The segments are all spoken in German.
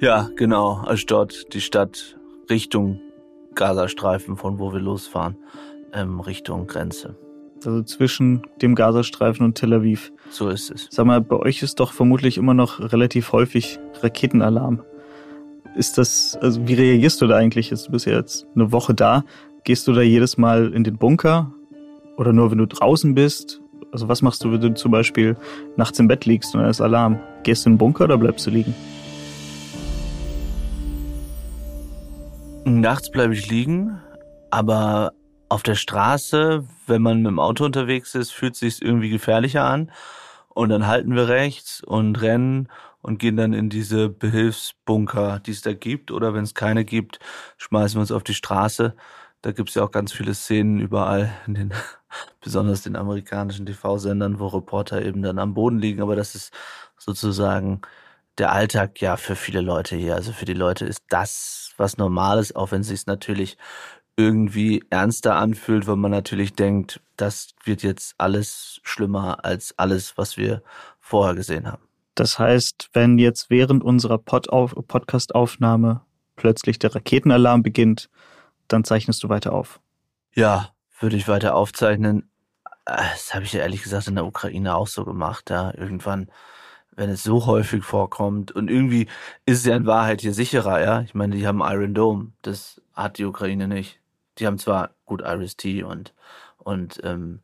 Ja, genau, Ashdod, die Stadt Richtung Gazastreifen, von wo wir losfahren, ähm, Richtung Grenze. Also zwischen dem Gazastreifen und Tel Aviv. So ist es. Sag mal, bei euch ist doch vermutlich immer noch relativ häufig Raketenalarm. Ist das, also wie reagierst du da eigentlich? Du bist ja jetzt eine Woche da. Gehst du da jedes Mal in den Bunker? Oder nur wenn du draußen bist? Also was machst du, wenn du zum Beispiel nachts im Bett liegst und da ist Alarm? Gehst du in den Bunker oder bleibst du liegen? Nachts bleibe ich liegen, aber auf der Straße, wenn man mit dem Auto unterwegs ist, fühlt es sich irgendwie gefährlicher an. Und dann halten wir rechts und rennen und gehen dann in diese Behilfsbunker, die es da gibt. Oder wenn es keine gibt, schmeißen wir uns auf die Straße. Da gibt es ja auch ganz viele Szenen überall, in den, besonders den amerikanischen TV-Sendern, wo Reporter eben dann am Boden liegen. Aber das ist sozusagen der Alltag ja für viele Leute hier. Also für die Leute ist das was Normales, auch wenn es sich natürlich irgendwie ernster anfühlt, weil man natürlich denkt, das wird jetzt alles schlimmer als alles, was wir vorher gesehen haben. Das heißt, wenn jetzt während unserer Pod Podcast-Aufnahme plötzlich der Raketenalarm beginnt, dann zeichnest du weiter auf. Ja, würde ich weiter aufzeichnen. Das habe ich ja ehrlich gesagt in der Ukraine auch so gemacht. Ja, irgendwann wenn es so häufig vorkommt. Und irgendwie ist es ja in Wahrheit hier sicherer, ja. Ich meine, die haben Iron Dome, das hat die Ukraine nicht. Die haben zwar gut Iris-T und, und ähm,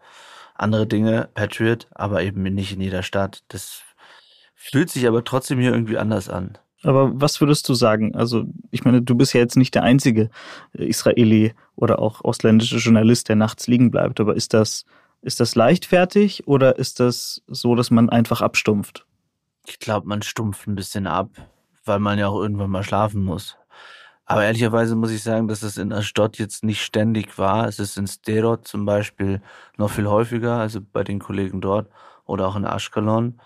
andere Dinge, Patriot, aber eben nicht in jeder Stadt. Das fühlt sich aber trotzdem hier irgendwie anders an. Aber was würdest du sagen? Also, ich meine, du bist ja jetzt nicht der einzige Israeli oder auch ausländische Journalist, der nachts liegen bleibt. Aber ist das, ist das leichtfertig oder ist das so, dass man einfach abstumpft? Ich glaube, man stumpft ein bisschen ab, weil man ja auch irgendwann mal schlafen muss. Aber ehrlicherweise muss ich sagen, dass es in Ashdod jetzt nicht ständig war. Es ist in Sterot zum Beispiel noch viel häufiger, also bei den Kollegen dort oder auch in Ashkelon.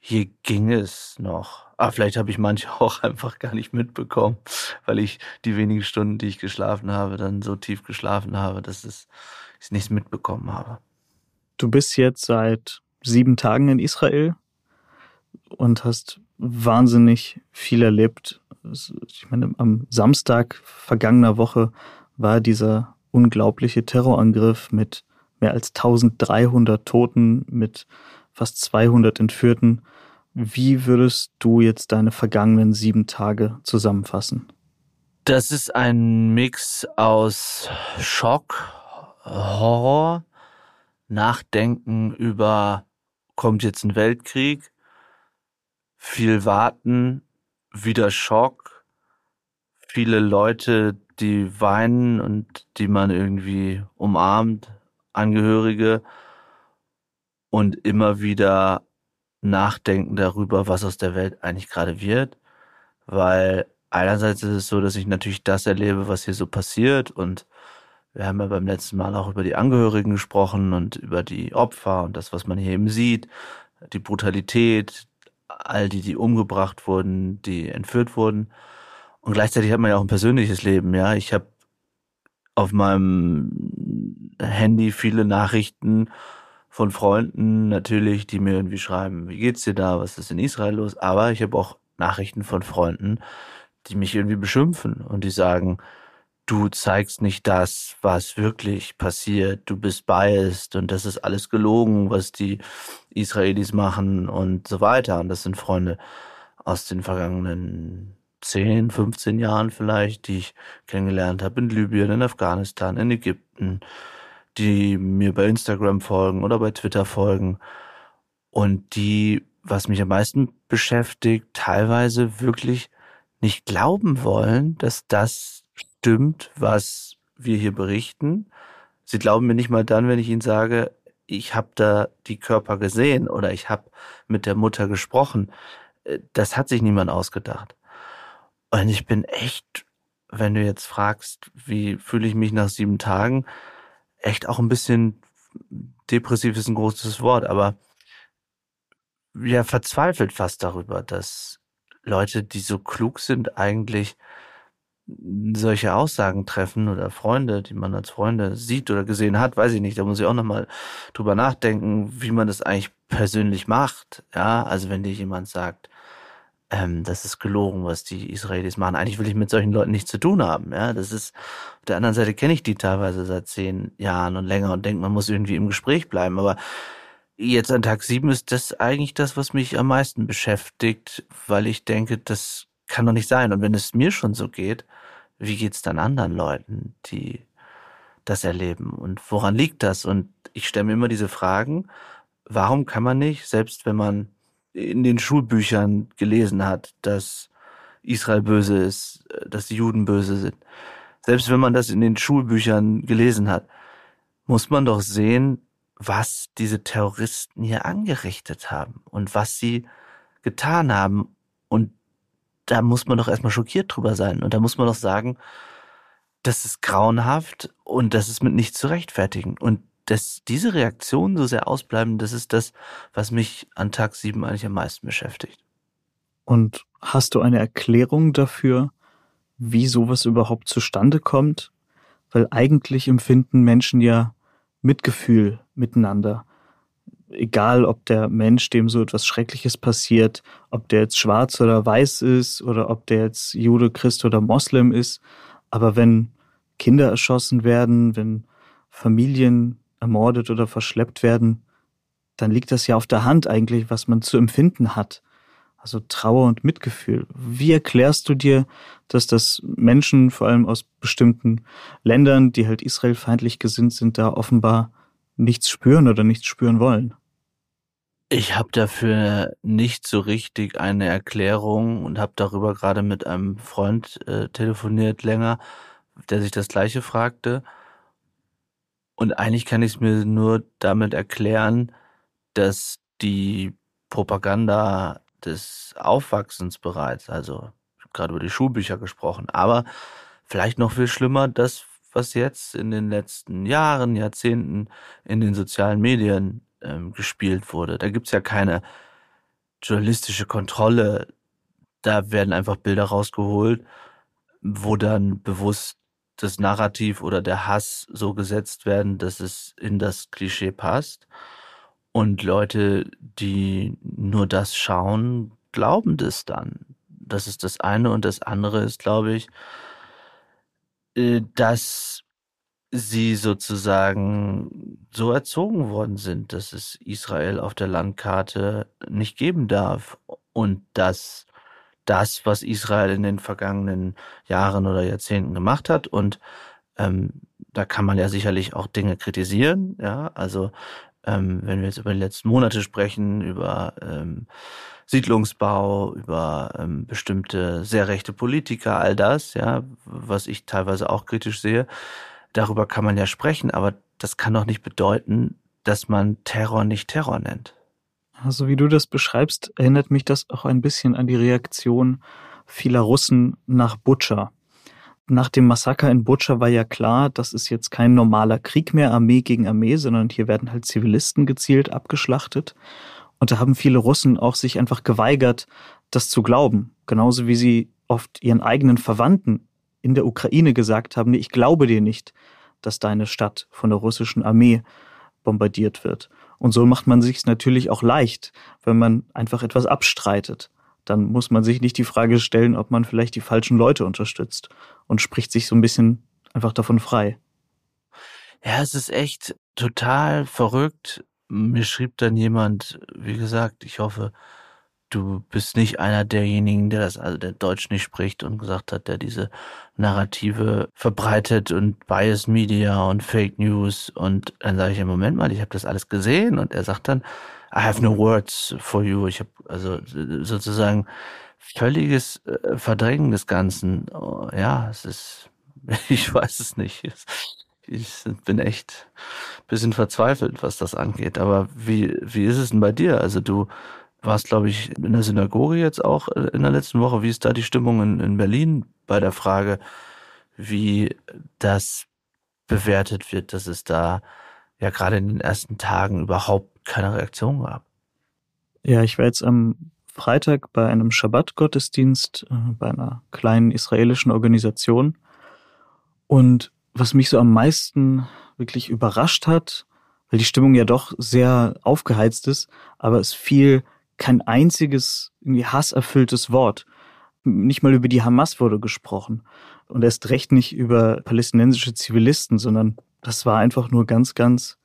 Hier ging es noch. Aber vielleicht habe ich manche auch einfach gar nicht mitbekommen, weil ich die wenigen Stunden, die ich geschlafen habe, dann so tief geschlafen habe, dass es, ich nichts mitbekommen habe. Du bist jetzt seit sieben Tagen in Israel und hast wahnsinnig viel erlebt. Ich meine, am Samstag vergangener Woche war dieser unglaubliche Terrorangriff mit mehr als 1300 Toten, mit fast 200 Entführten. Wie würdest du jetzt deine vergangenen sieben Tage zusammenfassen? Das ist ein Mix aus Schock, Horror, Nachdenken über, kommt jetzt ein Weltkrieg, viel Warten, wieder Schock, viele Leute, die weinen und die man irgendwie umarmt, Angehörige und immer wieder nachdenken darüber, was aus der Welt eigentlich gerade wird, weil einerseits ist es so, dass ich natürlich das erlebe, was hier so passiert und wir haben ja beim letzten Mal auch über die Angehörigen gesprochen und über die Opfer und das, was man hier eben sieht, die Brutalität, all die, die umgebracht wurden, die entführt wurden. Und gleichzeitig hat man ja auch ein persönliches Leben, ja. Ich habe auf meinem Handy viele Nachrichten von Freunden natürlich, die mir irgendwie schreiben, wie geht's dir da, was ist in Israel los? Aber ich habe auch Nachrichten von Freunden, die mich irgendwie beschimpfen und die sagen, du zeigst nicht das, was wirklich passiert, du bist biased und das ist alles gelogen, was die Israelis machen und so weiter. Und das sind Freunde aus den vergangenen 10, 15 Jahren vielleicht, die ich kennengelernt habe in Libyen, in Afghanistan, in Ägypten, die mir bei Instagram folgen oder bei Twitter folgen und die, was mich am meisten beschäftigt, teilweise wirklich nicht glauben wollen, dass das stimmt, was wir hier berichten. Sie glauben mir nicht mal dann, wenn ich ihnen sage, ich habe da die Körper gesehen oder ich habe mit der Mutter gesprochen. Äh, das hat sich niemand ausgedacht. Und ich bin echt wenn du jetzt fragst, wie fühle ich mich nach sieben Tagen, echt auch ein bisschen depressiv ist ein großes Wort, aber ja, verzweifelt fast darüber, dass Leute, die so klug sind, eigentlich solche Aussagen treffen oder Freunde, die man als Freunde sieht oder gesehen hat, weiß ich nicht. Da muss ich auch nochmal drüber nachdenken, wie man das eigentlich persönlich macht. Ja, also wenn dir jemand sagt, ähm, das ist gelogen, was die Israelis machen. Eigentlich will ich mit solchen Leuten nichts zu tun haben. Ja, das ist auf der anderen Seite kenne ich die teilweise seit zehn Jahren und länger und denke, man muss irgendwie im Gespräch bleiben. Aber jetzt an Tag sieben ist das eigentlich das, was mich am meisten beschäftigt, weil ich denke, das kann doch nicht sein. Und wenn es mir schon so geht, wie geht's dann anderen Leuten, die das erleben? Und woran liegt das? Und ich stelle mir immer diese Fragen, warum kann man nicht, selbst wenn man in den Schulbüchern gelesen hat, dass Israel böse ist, äh, dass die Juden böse sind. Selbst wenn man das in den Schulbüchern gelesen hat, muss man doch sehen, was diese Terroristen hier angerichtet haben und was sie getan haben. Und da muss man doch erstmal schockiert drüber sein. Und da muss man doch sagen, das ist grauenhaft und das ist mit nichts zu rechtfertigen. Und dass diese Reaktionen so sehr ausbleiben, das ist das, was mich an Tag sieben eigentlich am meisten beschäftigt. Und hast du eine Erklärung dafür, wie sowas überhaupt zustande kommt? Weil eigentlich empfinden Menschen ja Mitgefühl miteinander. Egal, ob der Mensch, dem so etwas Schreckliches passiert, ob der jetzt schwarz oder weiß ist oder ob der jetzt Jude, Christ oder Moslem ist. Aber wenn Kinder erschossen werden, wenn Familien ermordet oder verschleppt werden, dann liegt das ja auf der Hand eigentlich, was man zu empfinden hat. Also Trauer und Mitgefühl. Wie erklärst du dir, dass das Menschen, vor allem aus bestimmten Ländern, die halt israelfeindlich gesinnt sind, da offenbar nichts spüren oder nichts spüren wollen? Ich habe dafür nicht so richtig eine Erklärung und habe darüber gerade mit einem Freund äh, telefoniert länger, der sich das gleiche fragte. Und eigentlich kann ich es mir nur damit erklären, dass die Propaganda des Aufwachsens bereits, also gerade über die Schulbücher gesprochen, aber vielleicht noch viel schlimmer, das, was jetzt in den letzten Jahren, Jahrzehnten in den sozialen Medien ähm, gespielt wurde. Da gibt's ja keine journalistische Kontrolle. Da werden einfach Bilder rausgeholt, wo dann bewusst das Narrativ oder der Hass so gesetzt werden, dass es in das Klischee passt. Und Leute, die nur das schauen, glauben das dann. Das ist das eine. Und das andere ist, glaube ich, dass sie sozusagen so erzogen worden sind, dass es Israel auf der Landkarte nicht geben darf und dass das, was Israel in den vergangenen Jahren oder Jahrzehnten gemacht hat. Und ähm, da kann man ja sicherlich auch Dinge kritisieren. Ja, also ähm, wenn wir jetzt über die letzten Monate sprechen, über ähm, Siedlungsbau, über ähm, bestimmte sehr rechte Politiker, all das, ja, was ich teilweise auch kritisch sehe, darüber kann man ja sprechen, aber das kann doch nicht bedeuten, dass man Terror nicht Terror nennt. Also wie du das beschreibst, erinnert mich das auch ein bisschen an die Reaktion vieler Russen nach Butscha. Nach dem Massaker in Butscha war ja klar, das ist jetzt kein normaler Krieg mehr, Armee gegen Armee, sondern hier werden halt Zivilisten gezielt abgeschlachtet. Und da haben viele Russen auch sich einfach geweigert, das zu glauben. Genauso wie sie oft ihren eigenen Verwandten in der Ukraine gesagt haben, nee, ich glaube dir nicht, dass deine Stadt von der russischen Armee bombardiert wird. Und so macht man sich natürlich auch leicht, wenn man einfach etwas abstreitet. Dann muss man sich nicht die Frage stellen, ob man vielleicht die falschen Leute unterstützt und spricht sich so ein bisschen einfach davon frei. Ja, es ist echt total verrückt. Mir schrieb dann jemand, wie gesagt, ich hoffe, du bist nicht einer derjenigen, der das, also der Deutsch nicht spricht und gesagt hat, der diese Narrative verbreitet und Bias Media und Fake News und dann sage ich im Moment mal, ich habe das alles gesehen und er sagt dann, I have no words for you. Ich habe also sozusagen völliges äh, Verdrängen des Ganzen. Oh, ja, es ist, ich weiß es nicht. Ich bin echt bisschen verzweifelt, was das angeht. Aber wie, wie ist es denn bei dir? Also du warst, glaube ich, in der Synagoge jetzt auch äh, in der letzten Woche. Wie ist da die Stimmung in, in Berlin bei der Frage, wie das bewertet wird, dass es da ja gerade in den ersten Tagen überhaupt keine Reaktion gab. Ja, ich war jetzt am Freitag bei einem Schabbat-Gottesdienst äh, bei einer kleinen israelischen Organisation. Und was mich so am meisten wirklich überrascht hat, weil die Stimmung ja doch sehr aufgeheizt ist, aber es fiel kein einziges irgendwie hasserfülltes Wort. Nicht mal über die Hamas wurde gesprochen. Und erst recht nicht über palästinensische Zivilisten, sondern das war einfach nur ganz, ganz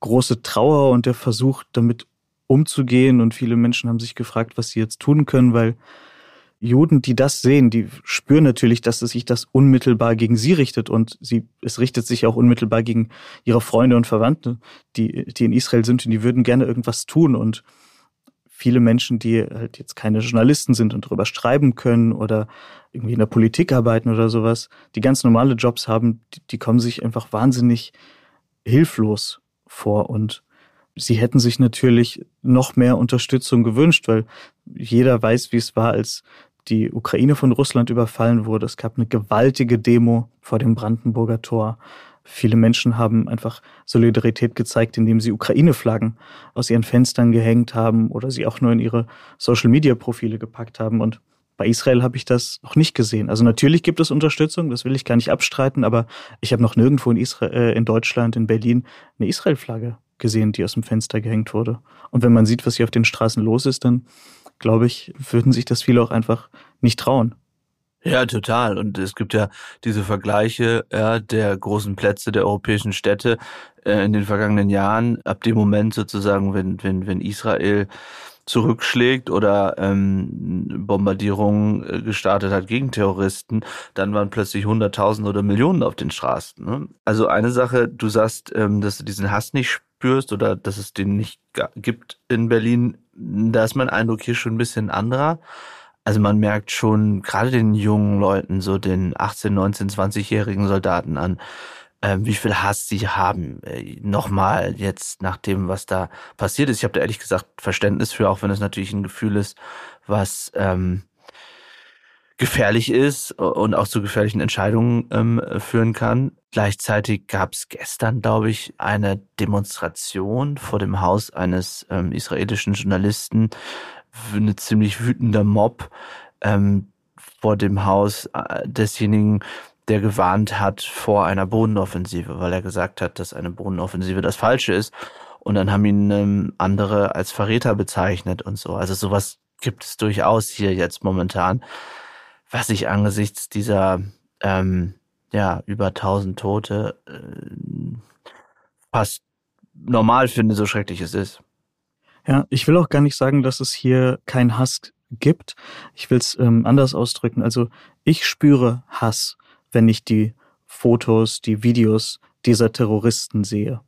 große Trauer und der Versuch, damit umzugehen. Und viele Menschen haben sich gefragt, was sie jetzt tun können, weil Juden, die das sehen, die spüren natürlich, dass es sich das unmittelbar gegen sie richtet und sie, es richtet sich auch unmittelbar gegen ihre Freunde und Verwandte, die, die in Israel sind und die würden gerne irgendwas tun und viele Menschen, die halt jetzt keine Journalisten sind und darüber schreiben können oder irgendwie in der Politik arbeiten oder sowas, die ganz normale Jobs haben, die, die kommen sich einfach wahnsinnig hilflos vor und sie hätten sich natürlich noch mehr Unterstützung gewünscht, weil jeder weiß, wie es war, als die Ukraine von Russland überfallen wurde. Es gab eine gewaltige Demo vor dem Brandenburger Tor. Viele Menschen haben einfach Solidarität gezeigt, indem sie Ukraine-Flaggen aus ihren Fenstern gehängt haben oder sie auch nur in ihre Social-Media-Profile gepackt haben. Und bei Israel habe ich das noch nicht gesehen. Also natürlich gibt es Unterstützung, das will ich gar nicht abstreiten, aber ich habe noch nirgendwo in, Israel, äh, in Deutschland, in Berlin eine Israel-Flagge gesehen, die aus dem Fenster gehängt wurde. Und wenn man sieht, was hier auf den Straßen los ist, dann glaube ich, würden sich das viele auch einfach nicht trauen. Ja, total. Und es gibt ja diese Vergleiche ja, der großen Plätze der europäischen Städte äh, in den vergangenen Jahren. Ab dem Moment sozusagen, wenn, wenn, wenn Israel zurückschlägt oder ähm, Bombardierungen äh, gestartet hat gegen Terroristen, dann waren plötzlich Hunderttausende oder Millionen auf den Straßen. Ne? Also eine Sache, du sagst, ähm, dass du diesen Hass nicht spürst oder dass es den nicht gibt in Berlin, da ist mein Eindruck hier schon ein bisschen anderer. Also man merkt schon gerade den jungen Leuten, so den 18, 19, 20-jährigen Soldaten an, äh, wie viel Hass sie haben. Äh, Nochmal jetzt nach dem, was da passiert ist. Ich habe da ehrlich gesagt Verständnis für, auch wenn es natürlich ein Gefühl ist, was ähm, gefährlich ist und auch zu gefährlichen Entscheidungen ähm, führen kann. Gleichzeitig gab es gestern, glaube ich, eine Demonstration vor dem Haus eines ähm, israelischen Journalisten, eine ziemlich wütender Mob ähm, vor dem Haus äh, desjenigen, der gewarnt hat vor einer Bodenoffensive, weil er gesagt hat, dass eine Bodenoffensive das Falsche ist. Und dann haben ihn ähm, andere als Verräter bezeichnet und so. Also sowas gibt es durchaus hier jetzt momentan was ich angesichts dieser ähm, ja über 1000 Tote äh, fast normal finde, so schrecklich es ist. Ja, ich will auch gar nicht sagen, dass es hier kein Hass gibt. Ich will es ähm, anders ausdrücken. Also ich spüre Hass, wenn ich die Fotos, die Videos dieser Terroristen sehe,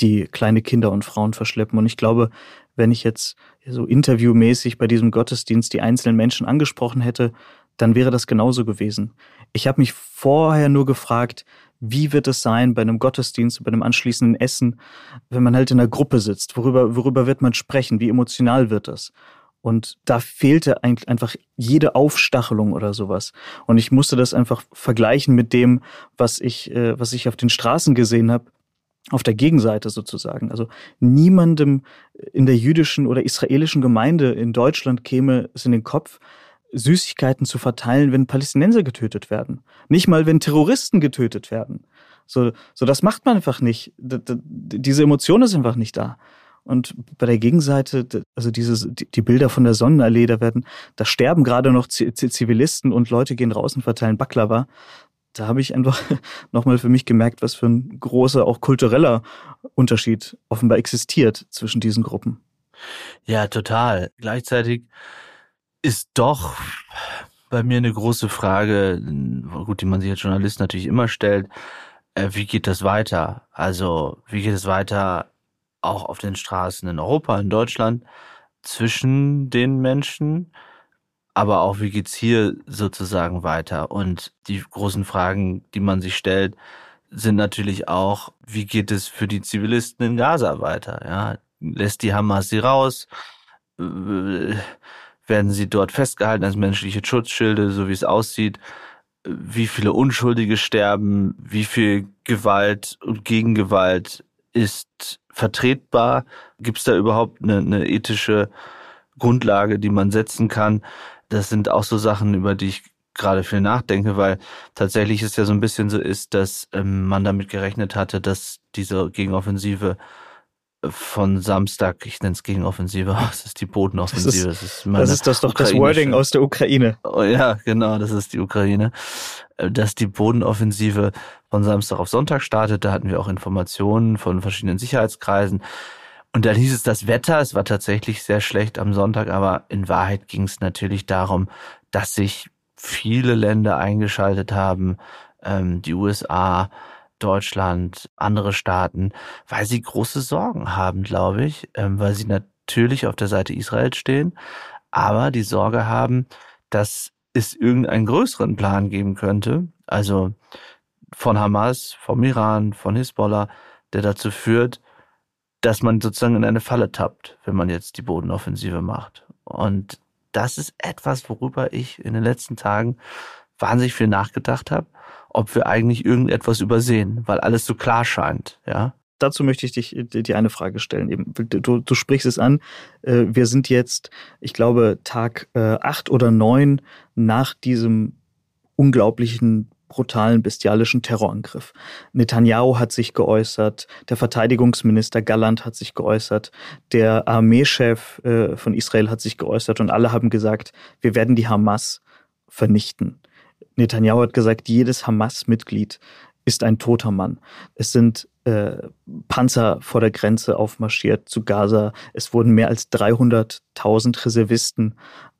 die kleine Kinder und Frauen verschleppen. Und ich glaube, wenn ich jetzt so interviewmäßig bei diesem Gottesdienst die einzelnen Menschen angesprochen hätte, dann wäre das genauso gewesen. Ich habe mich vorher nur gefragt, wie wird es sein bei einem Gottesdienst, bei einem anschließenden Essen, wenn man halt in einer Gruppe sitzt? Worüber, worüber wird man sprechen? Wie emotional wird das? Und da fehlte eigentlich einfach jede Aufstachelung oder sowas. Und ich musste das einfach vergleichen mit dem, was ich, äh, was ich auf den Straßen gesehen habe, auf der Gegenseite sozusagen. Also niemandem in der jüdischen oder israelischen Gemeinde in Deutschland käme es in den Kopf, Süßigkeiten zu verteilen, wenn Palästinenser getötet werden. Nicht mal, wenn Terroristen getötet werden. So, so das macht man einfach nicht. D diese Emotion ist einfach nicht da. Und bei der Gegenseite, also diese, die Bilder von der Sonnenallee, da werden, da sterben gerade noch Zivilisten und Leute gehen raus und verteilen Baklava. Da habe ich einfach nochmal für mich gemerkt, was für ein großer, auch kultureller Unterschied offenbar existiert zwischen diesen Gruppen. Ja, total. Gleichzeitig ist doch bei mir eine große Frage, gut, die man sich als Journalist natürlich immer stellt. Äh, wie geht das weiter? Also, wie geht es weiter auch auf den Straßen in Europa, in Deutschland, zwischen den Menschen? Aber auch, wie geht's hier sozusagen weiter? Und die großen Fragen, die man sich stellt, sind natürlich auch, wie geht es für die Zivilisten in Gaza weiter? Ja, lässt die Hamas sie raus? Äh, werden sie dort festgehalten als menschliche Schutzschilde, so wie es aussieht, wie viele Unschuldige sterben, wie viel Gewalt und Gegengewalt ist vertretbar? Gibt es da überhaupt eine, eine ethische Grundlage, die man setzen kann? Das sind auch so Sachen, über die ich gerade viel nachdenke, weil tatsächlich es ja so ein bisschen so ist, dass ähm, man damit gerechnet hatte, dass diese Gegenoffensive von Samstag, ich nenne es Gegenoffensive, das ist die Bodenoffensive. Das ist das, ist das, ist das doch das Wording aus der Ukraine. Oh, ja, genau, das ist die Ukraine. Äh, dass die Bodenoffensive von Samstag auf Sonntag startet, da hatten wir auch Informationen von verschiedenen Sicherheitskreisen. Und dann hieß es das Wetter, es war tatsächlich sehr schlecht am Sonntag, aber in Wahrheit ging es natürlich darum, dass sich viele Länder eingeschaltet haben, ähm, die USA, Deutschland, andere Staaten, weil sie große Sorgen haben, glaube ich, ähm, weil sie natürlich auf der Seite Israels stehen, aber die Sorge haben, dass es irgendeinen größeren Plan geben könnte, also von Hamas, vom Iran, von Hisbollah, der dazu führt, dass man sozusagen in eine Falle tappt, wenn man jetzt die Bodenoffensive macht. Und das ist etwas, worüber ich in den letzten Tagen wahnsinnig viel nachgedacht habe, ob wir eigentlich irgendetwas übersehen, weil alles so klar scheint, ja. Dazu möchte ich dich die eine Frage stellen. Du, du sprichst es an. Äh, wir sind jetzt, ich glaube, Tag äh, acht oder neun nach diesem unglaublichen brutalen, bestialischen Terrorangriff. Netanyahu hat sich geäußert, der Verteidigungsminister Galland hat sich geäußert, der Armeechef äh, von Israel hat sich geäußert und alle haben gesagt, wir werden die Hamas vernichten. Netanyahu hat gesagt, jedes Hamas-Mitglied ist ein toter Mann. Es sind äh, Panzer vor der Grenze aufmarschiert zu Gaza. Es wurden mehr als 300.000 Reservisten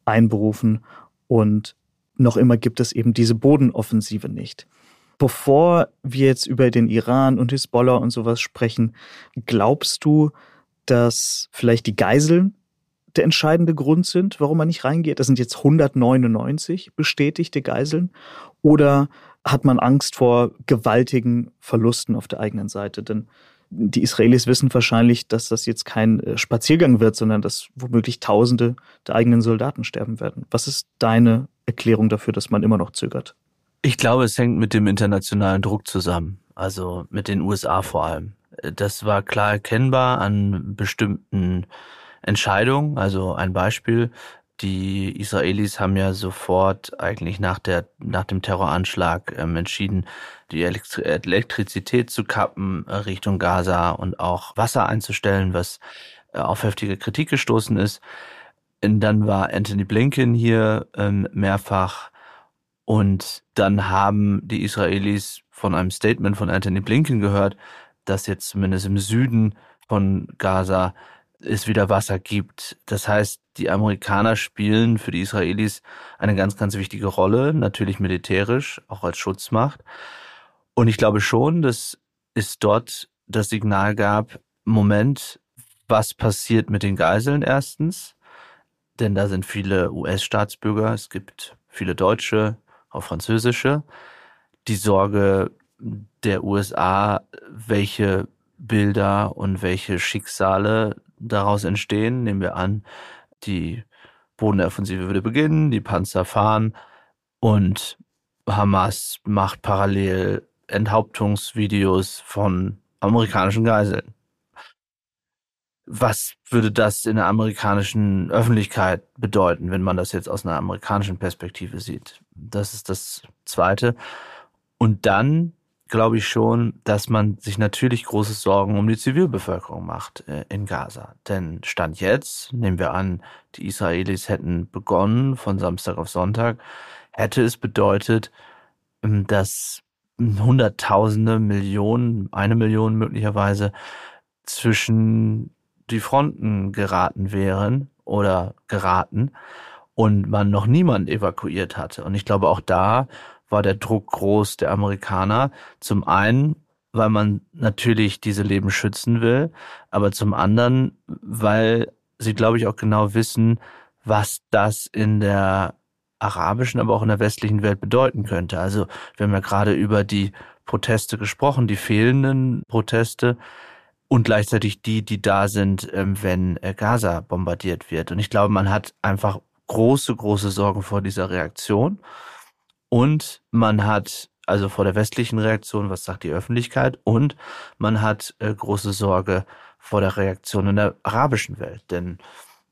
einberufen und noch immer gibt es eben diese Bodenoffensive nicht. Bevor wir jetzt über den Iran und Hisbollah und sowas sprechen, glaubst du, dass vielleicht die Geiseln der entscheidende Grund sind, warum man nicht reingeht? Das sind jetzt 199 bestätigte Geiseln. Oder hat man Angst vor gewaltigen Verlusten auf der eigenen Seite? Denn die Israelis wissen wahrscheinlich, dass das jetzt kein äh, Spaziergang wird, sondern dass womöglich Tausende der eigenen Soldaten sterben werden. Was ist deine Erklärung dafür, dass man immer noch zögert? Ich glaube, es hängt mit dem internationalen Druck zusammen, also mit den USA vor allem. Das war klar erkennbar an bestimmten Entscheidungen. Also ein Beispiel, die Israelis haben ja sofort eigentlich nach der nach dem Terroranschlag ähm, entschieden, die Elektrizität zu kappen äh, Richtung Gaza und auch Wasser einzustellen, was äh, auf heftige Kritik gestoßen ist. Und dann war Anthony Blinken hier ähm, mehrfach und dann haben die Israelis von einem Statement von Anthony Blinken gehört, dass jetzt zumindest im Süden von Gaza es wieder Wasser gibt. Das heißt, die Amerikaner spielen für die Israelis eine ganz, ganz wichtige Rolle, natürlich militärisch, auch als Schutzmacht. Und ich glaube schon, dass es dort das Signal gab, Moment, was passiert mit den Geiseln erstens? denn da sind viele US-Staatsbürger, es gibt viele Deutsche, auch französische. Die Sorge der USA, welche Bilder und welche Schicksale daraus entstehen, nehmen wir an, die Bodenoffensive würde beginnen, die Panzer fahren und Hamas macht parallel Enthauptungsvideos von amerikanischen Geiseln was würde das in der amerikanischen Öffentlichkeit bedeuten, wenn man das jetzt aus einer amerikanischen Perspektive sieht? Das ist das Zweite. Und dann glaube ich schon, dass man sich natürlich große Sorgen um die Zivilbevölkerung macht äh, in Gaza. Denn Stand jetzt, nehmen wir an, die Israelis hätten begonnen von Samstag auf Sonntag, hätte es bedeutet, ähm, dass Hunderttausende, Millionen, eine Million möglicherweise zwischen die Fronten geraten wären oder geraten und man noch niemand evakuiert hatte. Und ich glaube, auch da war der Druck groß der Amerikaner. Zum einen, weil man natürlich diese Leben schützen will, aber zum anderen, weil sie, glaube ich, auch genau wissen, was das in der arabischen, aber auch in der westlichen Welt bedeuten könnte. Also wir haben ja gerade über die Proteste gesprochen, die fehlenden Proteste und gleichzeitig die, die da sind, ähm, wenn äh, Gaza bombardiert wird. Und ich glaube, man hat einfach große, große Sorgen vor dieser Reaktion. Und man hat also vor der westlichen Reaktion, was sagt die Öffentlichkeit, und man hat äh, große Sorge vor der Reaktion in der arabischen Welt, denn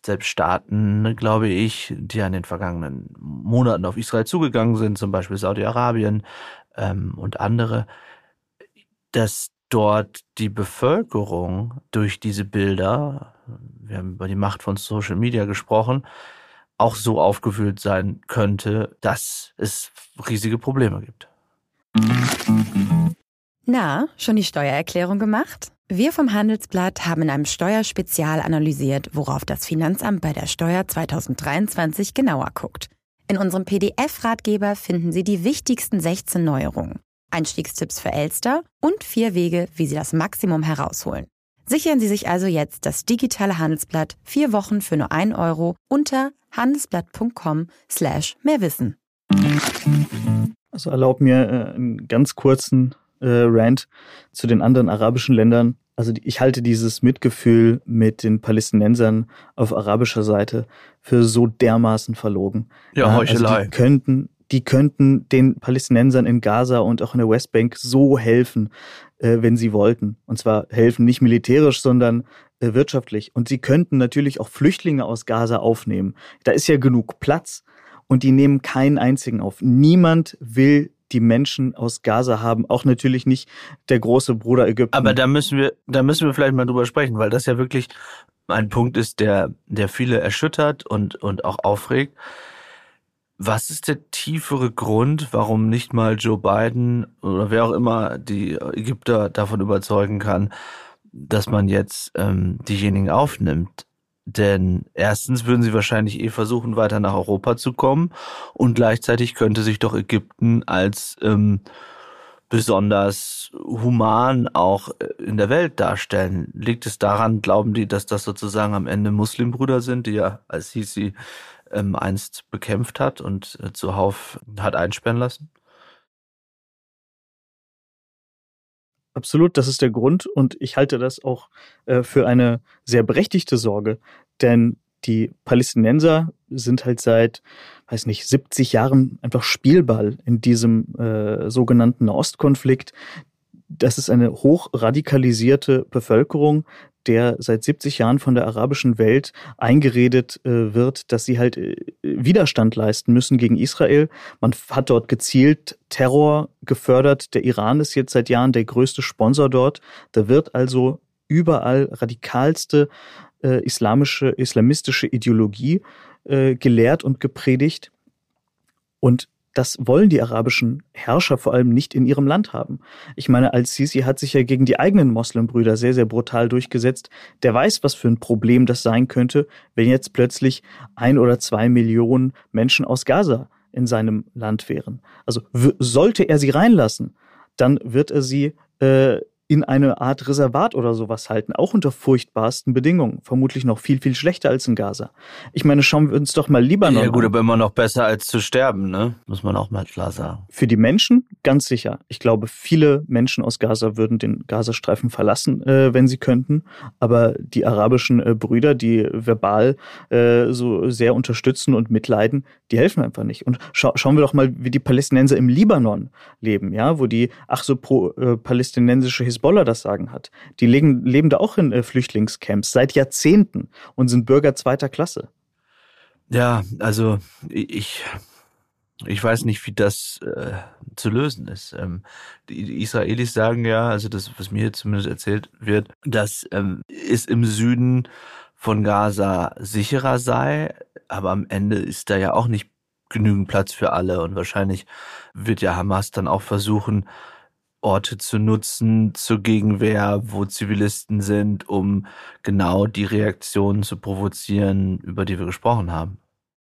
selbst Staaten, glaube ich, die in den vergangenen Monaten auf Israel zugegangen sind, zum Beispiel Saudi-Arabien ähm, und andere, dass dort die Bevölkerung durch diese Bilder, wir haben über die Macht von Social Media gesprochen, auch so aufgewühlt sein könnte, dass es riesige Probleme gibt. Na, schon die Steuererklärung gemacht? Wir vom Handelsblatt haben in einem Steuerspezial analysiert, worauf das Finanzamt bei der Steuer 2023 genauer guckt. In unserem PDF-Ratgeber finden Sie die wichtigsten 16 Neuerungen, Einstiegstipps für Elster und vier Wege, wie Sie das Maximum herausholen. Sichern Sie sich also jetzt das digitale Handelsblatt vier Wochen für nur ein Euro unter handelsblatt.com slash mehrwissen. Also erlaub mir äh, einen ganz kurzen äh, Rant zu den anderen arabischen Ländern. Also ich halte dieses Mitgefühl mit den Palästinensern auf arabischer Seite für so dermaßen verlogen. Ja, Heuchelei. Also die könnten, die könnten den Palästinensern in Gaza und auch in der Westbank so helfen, äh, wenn sie wollten. Und zwar helfen nicht militärisch, sondern äh, wirtschaftlich. Und sie könnten natürlich auch Flüchtlinge aus Gaza aufnehmen. Da ist ja genug Platz und die nehmen keinen einzigen auf. Niemand will die Menschen aus Gaza haben, auch natürlich nicht der große Bruder Ägypten. Aber da müssen wir, da müssen wir vielleicht mal drüber sprechen, weil das ja wirklich ein Punkt ist, der, der viele erschüttert und, und auch aufregt. Was ist der tiefere Grund, warum nicht mal Joe Biden oder wer auch immer die Ägypter davon überzeugen kann, dass man jetzt ähm, diejenigen aufnimmt? Denn erstens würden sie wahrscheinlich eh versuchen, weiter nach Europa zu kommen und gleichzeitig könnte sich doch Ägypten als ähm, besonders human auch äh, in der Welt darstellen. Liegt es daran, glauben die, dass das sozusagen am Ende Muslimbrüder sind, die ja als Sisi ähm, einst bekämpft hat und äh, zuhauf hat einsperren lassen? Absolut, das ist der Grund und ich halte das auch äh, für eine sehr berechtigte Sorge, denn die Palästinenser sind halt seit, weiß nicht, 70 Jahren einfach Spielball in diesem äh, sogenannten Ostkonflikt. Das ist eine hochradikalisierte Bevölkerung, der seit 70 Jahren von der arabischen Welt eingeredet äh, wird, dass sie halt äh, Widerstand leisten müssen gegen Israel. Man hat dort gezielt Terror gefördert. Der Iran ist jetzt seit Jahren der größte Sponsor dort. Da wird also überall radikalste äh, islamische, islamistische Ideologie äh, gelehrt und gepredigt. Und das wollen die arabischen Herrscher vor allem nicht in ihrem Land haben. Ich meine, Al-Sisi hat sich ja gegen die eigenen Moslembrüder sehr, sehr brutal durchgesetzt. Der weiß, was für ein Problem das sein könnte, wenn jetzt plötzlich ein oder zwei Millionen Menschen aus Gaza in seinem Land wären. Also sollte er sie reinlassen, dann wird er sie äh, in eine Art Reservat oder sowas halten, auch unter furchtbarsten Bedingungen. Vermutlich noch viel, viel schlechter als in Gaza. Ich meine, schauen wir uns doch mal Libanon Ja gut, aber immer noch besser als zu sterben, ne? Muss man auch mal klar sagen. Für die Menschen ganz sicher. Ich glaube, viele Menschen aus Gaza würden den Gazastreifen verlassen, äh, wenn sie könnten. Aber die arabischen äh, Brüder, die verbal äh, so sehr unterstützen und mitleiden, die helfen einfach nicht. Und scha schauen wir doch mal, wie die Palästinenser im Libanon leben, ja, wo die ach so pro, äh, palästinensische Hisbollah Hisbollah das Sagen hat. Die leben, leben da auch in äh, Flüchtlingscamps seit Jahrzehnten und sind Bürger zweiter Klasse. Ja, also ich, ich weiß nicht, wie das äh, zu lösen ist. Ähm, die Israelis sagen ja, also das, was mir zumindest erzählt wird, dass ähm, es im Süden von Gaza sicherer sei, aber am Ende ist da ja auch nicht genügend Platz für alle und wahrscheinlich wird ja Hamas dann auch versuchen, Orte zu nutzen zur Gegenwehr, wo Zivilisten sind, um genau die Reaktionen zu provozieren, über die wir gesprochen haben.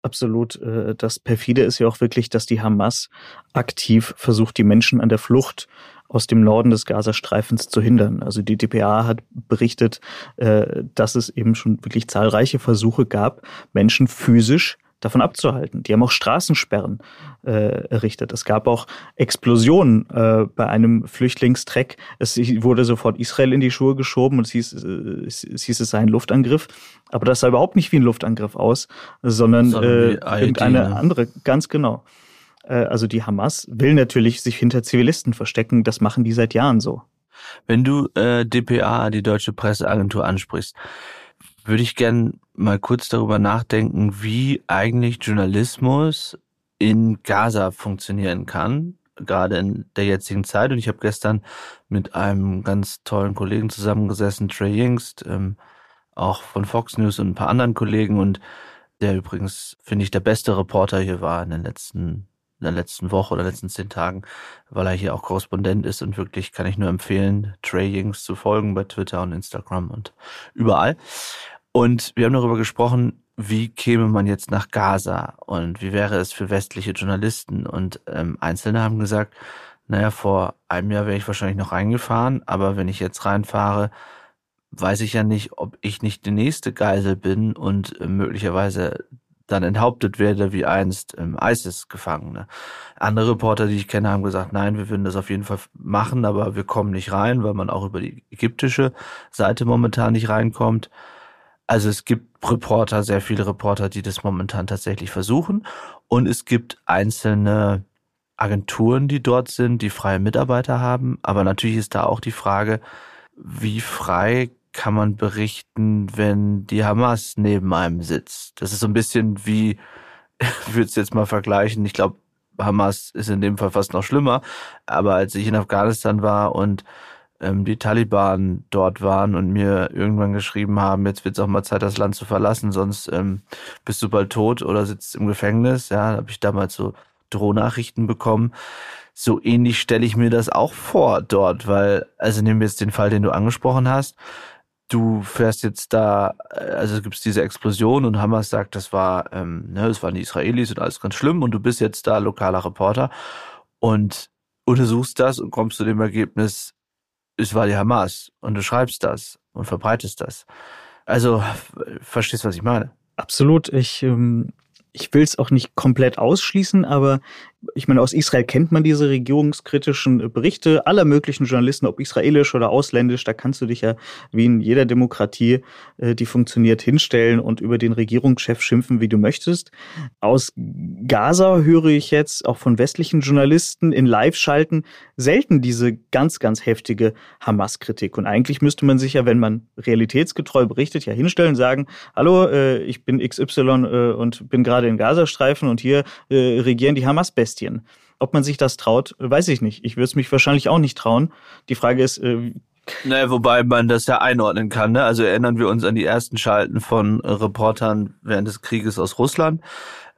Absolut. Äh, das perfide ist ja auch wirklich, dass die Hamas aktiv versucht, die Menschen an der Flucht aus dem Norden des Gazastreifens zu hindern. Also die DPA hat berichtet, äh, dass es eben schon wirklich zahlreiche Versuche gab, Menschen physisch davon abzuhalten. Die haben auch Straßensperren äh, errichtet. Es gab auch Explosionen äh, bei einem Flüchtlingstreck. Es wurde sofort Israel in die Schuhe geschoben und es hieß, äh, es, hieß, es sei ein Luftangriff. Aber das sah überhaupt nicht wie ein Luftangriff aus, sondern, sondern äh, irgendeine ne? andere, ganz genau. Äh, also die Hamas will natürlich sich hinter Zivilisten verstecken. Das machen die seit Jahren so. Wenn du äh, DPA, die Deutsche Presseagentur, ansprichst, würde ich gern mal kurz darüber nachdenken, wie eigentlich Journalismus in Gaza funktionieren kann, gerade in der jetzigen Zeit. Und ich habe gestern mit einem ganz tollen Kollegen zusammengesessen, Trey Yingst, ähm, auch von Fox News und ein paar anderen Kollegen und der übrigens, finde ich, der beste Reporter hier war in den letzten in der letzten Woche oder letzten zehn Tagen, weil er hier auch Korrespondent ist und wirklich kann ich nur empfehlen, Trey Yings zu folgen bei Twitter und Instagram und überall. Und wir haben darüber gesprochen, wie käme man jetzt nach Gaza und wie wäre es für westliche Journalisten. Und ähm, Einzelne haben gesagt, naja, vor einem Jahr wäre ich wahrscheinlich noch reingefahren, aber wenn ich jetzt reinfahre, weiß ich ja nicht, ob ich nicht die nächste Geisel bin und äh, möglicherweise dann enthauptet werde wie einst ähm, ISIS-Gefangene. Andere Reporter, die ich kenne, haben gesagt, nein, wir würden das auf jeden Fall machen, aber wir kommen nicht rein, weil man auch über die ägyptische Seite momentan nicht reinkommt. Also es gibt Reporter, sehr viele Reporter, die das momentan tatsächlich versuchen. Und es gibt einzelne Agenturen, die dort sind, die freie Mitarbeiter haben. Aber natürlich ist da auch die Frage, wie frei kann man berichten, wenn die Hamas neben einem sitzt. Das ist so ein bisschen wie, ich würde es jetzt mal vergleichen, ich glaube, Hamas ist in dem Fall fast noch schlimmer, aber als ich in Afghanistan war und ähm, die Taliban dort waren und mir irgendwann geschrieben haben, jetzt wird es auch mal Zeit, das Land zu verlassen, sonst ähm, bist du bald tot oder sitzt im Gefängnis. Ja, habe ich damals so Drohnachrichten bekommen so ähnlich stelle ich mir das auch vor dort, weil, also nehmen wir jetzt den Fall, den du angesprochen hast du fährst jetzt da, äh, also gibt es diese Explosion und Hamas sagt, das war, ähm, ne, das waren die Israelis und alles ganz schlimm und du bist jetzt da lokaler Reporter und untersuchst das und kommst zu dem Ergebnis, es war die Hamas und du schreibst das und verbreitest das. Also, verstehst, was ich meine? Absolut. Ich ähm, ich will es auch nicht komplett ausschließen, aber ich meine, aus Israel kennt man diese regierungskritischen Berichte aller möglichen Journalisten, ob israelisch oder ausländisch. Da kannst du dich ja wie in jeder Demokratie, äh, die funktioniert, hinstellen und über den Regierungschef schimpfen, wie du möchtest. Aus Gaza höre ich jetzt auch von westlichen Journalisten in Live-Schalten selten diese ganz, ganz heftige Hamas-Kritik. Und eigentlich müsste man sich ja, wenn man realitätsgetreu berichtet, ja hinstellen und sagen, hallo, äh, ich bin XY äh, und bin gerade in Gazastreifen und hier regieren die Hamas-Besten. Bestien. Ob man sich das traut, weiß ich nicht. Ich würde es mich wahrscheinlich auch nicht trauen. Die Frage ist, äh, naja, wobei man das ja einordnen kann. Ne? Also erinnern wir uns an die ersten Schalten von Reportern während des Krieges aus Russland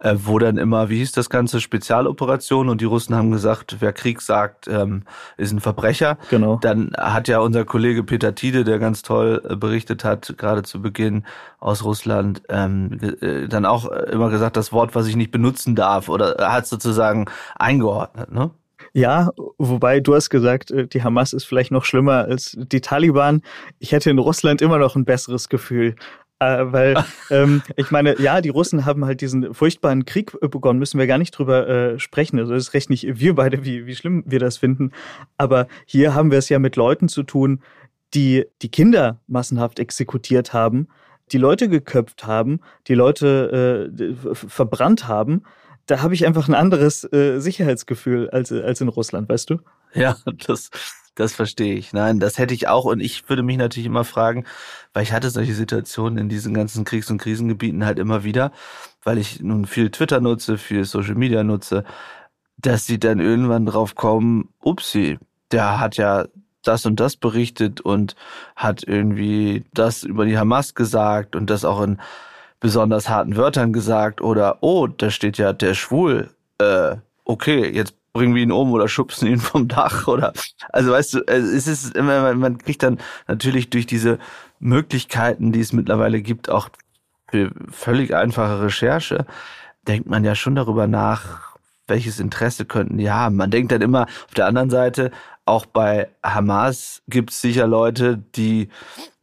äh, wo dann immer, wie hieß das Ganze, Spezialoperation und die Russen haben gesagt, wer Krieg sagt, ähm, ist ein Verbrecher. Genau. Dann hat ja unser Kollege Peter Tiede, der ganz toll äh, berichtet hat, gerade zu Beginn aus Russland, ähm, äh, dann auch immer gesagt, das Wort, was ich nicht benutzen darf oder hat sozusagen eingeordnet, ne? Ja, wobei du hast gesagt, äh, die Hamas ist vielleicht noch schlimmer als die Taliban. Ich hätte in Russland immer noch ein besseres Gefühl. Äh, weil ähm, ich meine, ja, die Russen haben halt diesen furchtbaren Krieg begonnen, müssen wir gar nicht drüber äh, sprechen. Also es ist recht nicht wir beide, wie, wie schlimm wir das finden. Aber hier haben wir es ja mit Leuten zu tun, die die Kinder massenhaft exekutiert haben, die Leute geköpft haben, die Leute äh, verbrannt haben. Da habe ich einfach ein anderes äh, Sicherheitsgefühl als, als in Russland, weißt du? Ja, das, das verstehe ich. Nein, das hätte ich auch. Und ich würde mich natürlich immer fragen, weil ich hatte solche Situationen in diesen ganzen Kriegs- und Krisengebieten halt immer wieder, weil ich nun viel Twitter nutze, viel Social Media nutze, dass sie dann irgendwann drauf kommen, upsi, der hat ja das und das berichtet und hat irgendwie das über die Hamas gesagt und das auch in besonders harten Wörtern gesagt oder oh, da steht ja der schwul. Äh, okay, jetzt bringen wir ihn um oder schubsen ihn vom Dach oder also weißt du, es ist immer, man kriegt dann natürlich durch diese Möglichkeiten, die es mittlerweile gibt, auch für völlig einfache Recherche, denkt man ja schon darüber nach, welches Interesse könnten die haben. Man denkt dann immer auf der anderen Seite, auch bei Hamas gibt es sicher Leute, die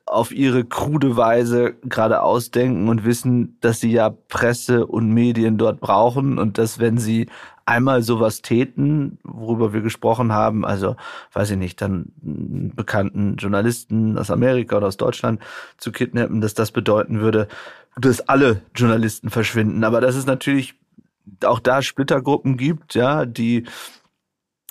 auf ihre krude Weise gerade ausdenken und wissen, dass sie ja Presse und Medien dort brauchen und dass wenn sie einmal sowas täten, worüber wir gesprochen haben, also weiß ich nicht, dann einen bekannten Journalisten aus Amerika oder aus Deutschland zu kidnappen, dass das bedeuten würde, dass alle Journalisten verschwinden. Aber das ist natürlich auch da Splittergruppen gibt, ja, die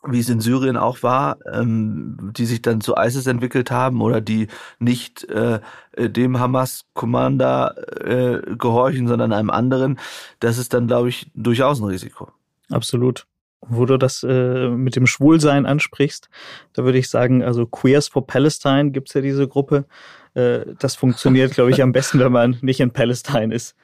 wie es in Syrien auch war, ähm, die sich dann zu ISIS entwickelt haben oder die nicht äh, dem Hamas-Commander äh, gehorchen, sondern einem anderen, das ist dann, glaube ich, durchaus ein Risiko. Absolut. Wo du das äh, mit dem Schwulsein ansprichst, da würde ich sagen, also Queers for Palestine gibt's ja diese Gruppe. Äh, das funktioniert, glaube ich, am besten, wenn man nicht in Palestine ist.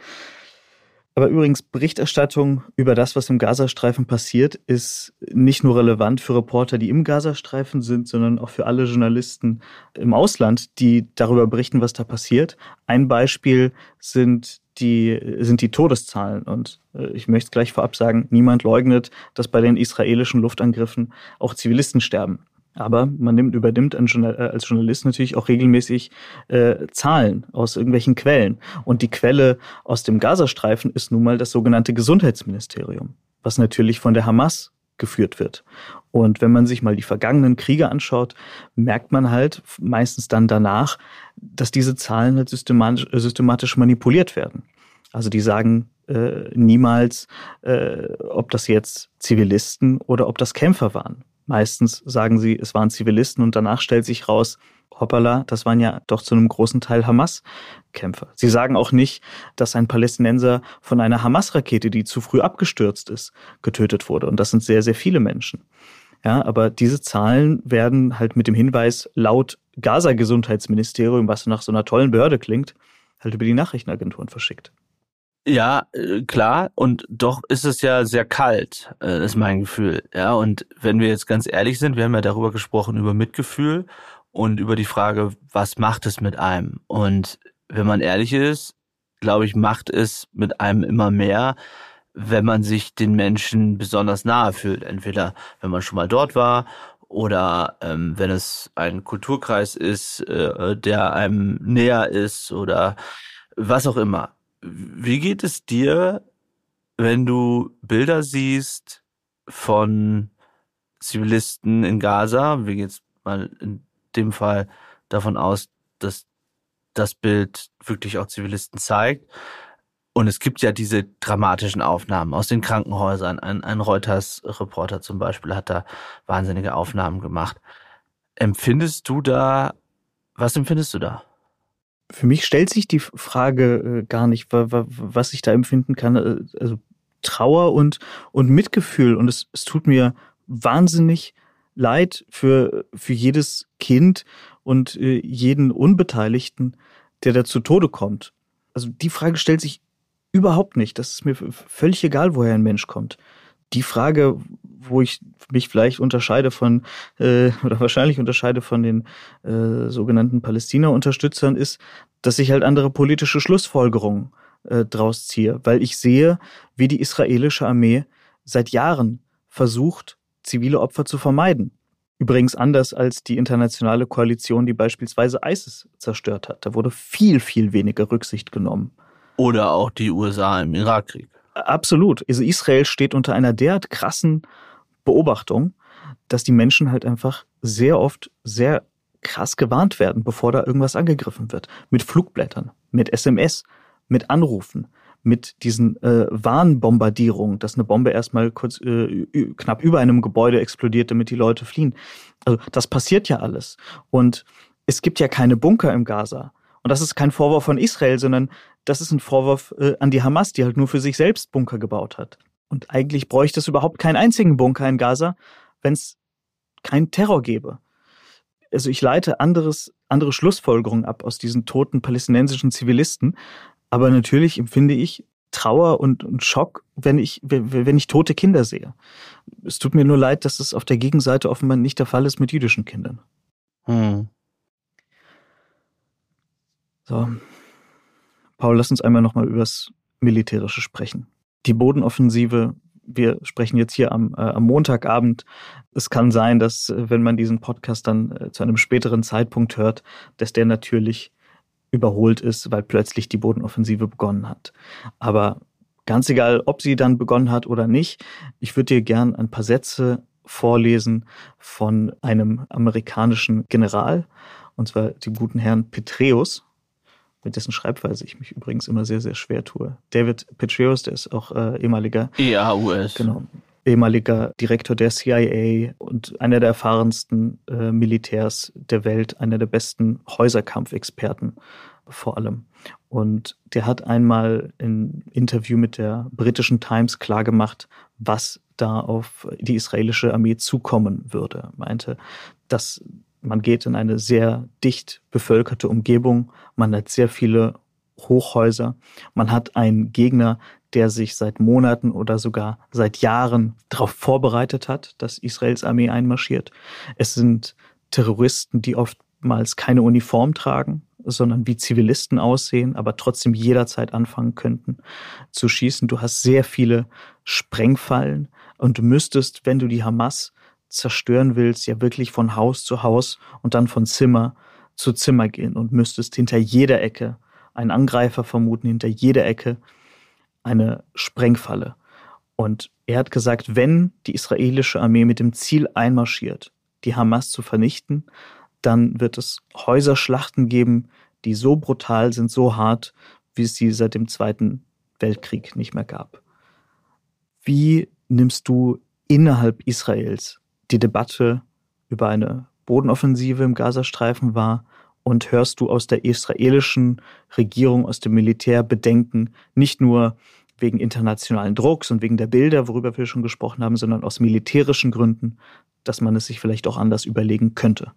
Aber übrigens, Berichterstattung über das, was im Gazastreifen passiert, ist nicht nur relevant für Reporter, die im Gazastreifen sind, sondern auch für alle Journalisten im Ausland, die darüber berichten, was da passiert. Ein Beispiel sind die, sind die Todeszahlen. Und äh, ich möchte gleich vorab sagen, niemand leugnet, dass bei den israelischen Luftangriffen auch Zivilisten sterben. Aber man nimmt, übernimmt äh, als Journalist natürlich auch regelmäßig äh, Zahlen aus irgendwelchen Quellen. Und die Quelle aus dem Gazastreifen ist nun mal das sogenannte Gesundheitsministerium, was natürlich von der Hamas geführt wird. Und wenn man sich mal die vergangenen Kriege anschaut, merkt man halt meistens dann danach, dass diese Zahlen halt systematisch, äh, systematisch manipuliert werden. Also die sagen äh, niemals, äh, ob das jetzt Zivilisten oder ob das Kämpfer waren. Meistens sagen sie, es waren Zivilisten und danach stellt sich raus, hoppala, das waren ja doch zu einem großen Teil Hamas-Kämpfer. Sie sagen auch nicht, dass ein Palästinenser von einer Hamas-Rakete, die zu früh abgestürzt ist, getötet wurde. Und das sind sehr, sehr viele Menschen. Ja, aber diese Zahlen werden halt mit dem Hinweis laut Gaza-Gesundheitsministerium, was nach so einer tollen Behörde klingt, halt über die Nachrichtenagenturen verschickt. Ja, äh, klar. Und doch ist es ja sehr kalt, äh, ist mein Gefühl. Ja, und wenn wir jetzt ganz ehrlich sind, wir haben ja darüber gesprochen, über Mitgefühl und über die Frage, was macht es mit einem? Und wenn man ehrlich ist, glaube ich, macht es mit einem immer mehr, wenn man sich den Menschen besonders nahe fühlt. Entweder wenn man schon mal dort war oder ähm, wenn es ein Kulturkreis ist, äh, der einem näher ist oder was auch immer. Wie geht es dir, wenn du Bilder siehst von Zivilisten in Gaza? Wir gehen jetzt mal in dem Fall davon aus, dass das Bild wirklich auch Zivilisten zeigt. Und es gibt ja diese dramatischen Aufnahmen aus den Krankenhäusern. Ein, ein Reuters-Reporter zum Beispiel hat da wahnsinnige Aufnahmen gemacht. Empfindest du da, was empfindest du da? Für mich stellt sich die Frage äh, gar nicht, was ich da empfinden kann. Äh, also Trauer und, und Mitgefühl. Und es, es tut mir wahnsinnig leid für, für jedes Kind und äh, jeden Unbeteiligten, der da zu Tode kommt. Also die Frage stellt sich überhaupt nicht. Das ist mir völlig egal, woher ein Mensch kommt. Die Frage, wo ich mich vielleicht unterscheide von, äh, oder wahrscheinlich unterscheide von den äh, sogenannten Palästina-Unterstützern, ist, dass ich halt andere politische Schlussfolgerungen äh, draus ziehe, weil ich sehe, wie die israelische Armee seit Jahren versucht, zivile Opfer zu vermeiden. Übrigens anders als die internationale Koalition, die beispielsweise ISIS zerstört hat. Da wurde viel, viel weniger Rücksicht genommen. Oder auch die USA im Irakkrieg. Absolut. Also Israel steht unter einer derart krassen Beobachtung, dass die Menschen halt einfach sehr oft sehr krass gewarnt werden, bevor da irgendwas angegriffen wird. Mit Flugblättern, mit SMS, mit Anrufen, mit diesen äh, Warnbombardierungen, dass eine Bombe erstmal kurz äh, knapp über einem Gebäude explodiert, damit die Leute fliehen. Also das passiert ja alles. Und es gibt ja keine Bunker im Gaza. Und das ist kein Vorwurf von Israel, sondern das ist ein Vorwurf äh, an die Hamas, die halt nur für sich selbst Bunker gebaut hat. Und eigentlich bräuchte es überhaupt keinen einzigen Bunker in Gaza, wenn es keinen Terror gäbe. Also ich leite anderes, andere Schlussfolgerungen ab aus diesen toten palästinensischen Zivilisten. Aber natürlich empfinde ich Trauer und, und Schock, wenn ich, wenn ich tote Kinder sehe. Es tut mir nur leid, dass es auf der Gegenseite offenbar nicht der Fall ist mit jüdischen Kindern. Hm. So. Paul, lass uns einmal nochmal übers Militärische sprechen die Bodenoffensive, wir sprechen jetzt hier am, äh, am Montagabend. Es kann sein, dass, äh, wenn man diesen Podcast dann äh, zu einem späteren Zeitpunkt hört, dass der natürlich überholt ist, weil plötzlich die Bodenoffensive begonnen hat. Aber ganz egal, ob sie dann begonnen hat oder nicht, ich würde dir gern ein paar Sätze vorlesen von einem amerikanischen General, und zwar dem guten Herrn Petreus. Mit dessen Schreibweise ich mich übrigens immer sehr, sehr schwer tue. David Petraeus, der ist auch äh, ehemaliger EAUS. Genau. Ehemaliger Direktor der CIA und einer der erfahrensten äh, Militärs der Welt, einer der besten Häuserkampfexperten vor allem. Und der hat einmal im Interview mit der britischen Times klargemacht, was da auf die israelische Armee zukommen würde. Meinte, dass man geht in eine sehr dicht bevölkerte Umgebung, man hat sehr viele Hochhäuser, man hat einen Gegner, der sich seit Monaten oder sogar seit Jahren darauf vorbereitet hat, dass Israels Armee einmarschiert. Es sind Terroristen, die oftmals keine Uniform tragen, sondern wie Zivilisten aussehen, aber trotzdem jederzeit anfangen könnten zu schießen. Du hast sehr viele Sprengfallen und du müsstest, wenn du die Hamas zerstören willst, ja wirklich von Haus zu Haus und dann von Zimmer zu Zimmer gehen und müsstest hinter jeder Ecke einen Angreifer vermuten, hinter jeder Ecke eine Sprengfalle. Und er hat gesagt, wenn die israelische Armee mit dem Ziel einmarschiert, die Hamas zu vernichten, dann wird es Häuserschlachten geben, die so brutal sind, so hart, wie es sie seit dem Zweiten Weltkrieg nicht mehr gab. Wie nimmst du innerhalb Israels die Debatte über eine Bodenoffensive im Gazastreifen wahr und hörst du aus der israelischen Regierung, aus dem Militär Bedenken, nicht nur wegen internationalen Drucks und wegen der Bilder, worüber wir schon gesprochen haben, sondern aus militärischen Gründen, dass man es sich vielleicht auch anders überlegen könnte.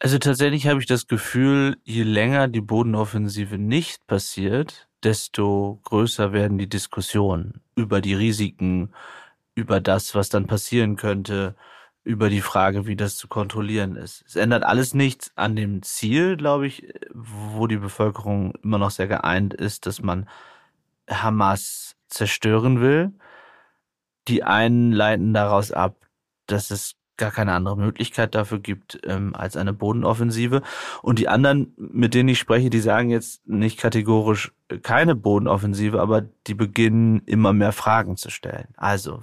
Also tatsächlich habe ich das Gefühl, je länger die Bodenoffensive nicht passiert, desto größer werden die Diskussionen über die Risiken, über das, was dann passieren könnte, über die Frage, wie das zu kontrollieren ist. Es ändert alles nichts an dem Ziel, glaube ich, wo die Bevölkerung immer noch sehr geeint ist, dass man Hamas zerstören will. Die einen leiten daraus ab, dass es gar keine andere Möglichkeit dafür gibt ähm, als eine Bodenoffensive. Und die anderen, mit denen ich spreche, die sagen jetzt nicht kategorisch keine Bodenoffensive, aber die beginnen immer mehr Fragen zu stellen. Also,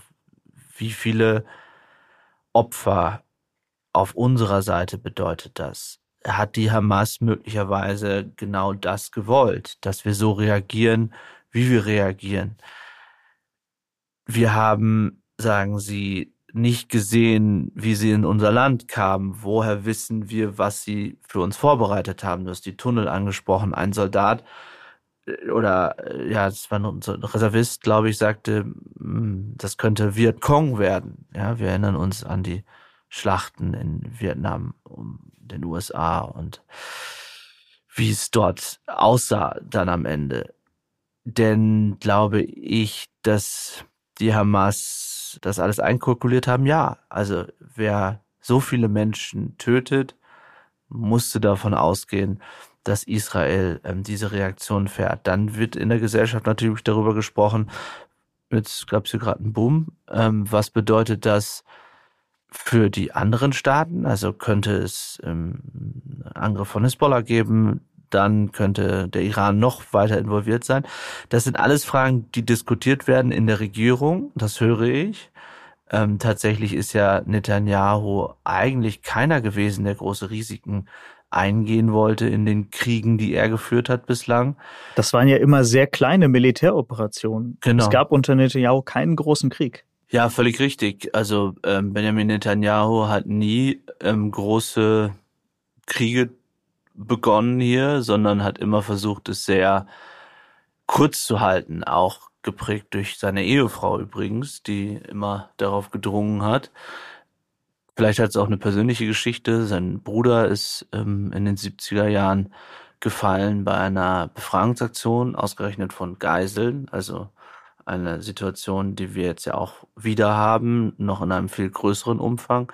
wie viele Opfer auf unserer Seite bedeutet das? Hat die Hamas möglicherweise genau das gewollt, dass wir so reagieren, wie wir reagieren? Wir haben, sagen sie, nicht gesehen, wie sie in unser Land kamen. Woher wissen wir, was sie für uns vorbereitet haben? Du hast die Tunnel angesprochen. Ein Soldat oder äh, ja, es war ein Reservist, glaube ich, sagte, hm, das könnte Vietcong werden. Ja, wir erinnern uns an die Schlachten in Vietnam um den USA und wie es dort aussah dann am Ende. Denn glaube ich, dass die Hamas das alles einkalkuliert haben? Ja. Also wer so viele Menschen tötet, musste davon ausgehen, dass Israel ähm, diese Reaktion fährt. Dann wird in der Gesellschaft natürlich darüber gesprochen, jetzt gab es hier gerade einen Boom, ähm, was bedeutet das für die anderen Staaten? Also könnte es ähm, Angriff von Hisbollah geben, dann könnte der Iran noch weiter involviert sein. Das sind alles Fragen, die diskutiert werden in der Regierung, das höre ich. Ähm, tatsächlich ist ja Netanyahu eigentlich keiner gewesen, der große Risiken eingehen wollte in den Kriegen, die er geführt hat bislang. Das waren ja immer sehr kleine Militäroperationen. Genau. Es gab unter Netanyahu keinen großen Krieg. Ja, völlig richtig. Also ähm, Benjamin Netanyahu hat nie ähm, große Kriege begonnen hier, sondern hat immer versucht, es sehr kurz zu halten, auch geprägt durch seine Ehefrau übrigens, die immer darauf gedrungen hat. Vielleicht hat es auch eine persönliche Geschichte. Sein Bruder ist ähm, in den 70er Jahren gefallen bei einer Befragungsaktion, ausgerechnet von Geiseln, also eine Situation, die wir jetzt ja auch wieder haben, noch in einem viel größeren Umfang.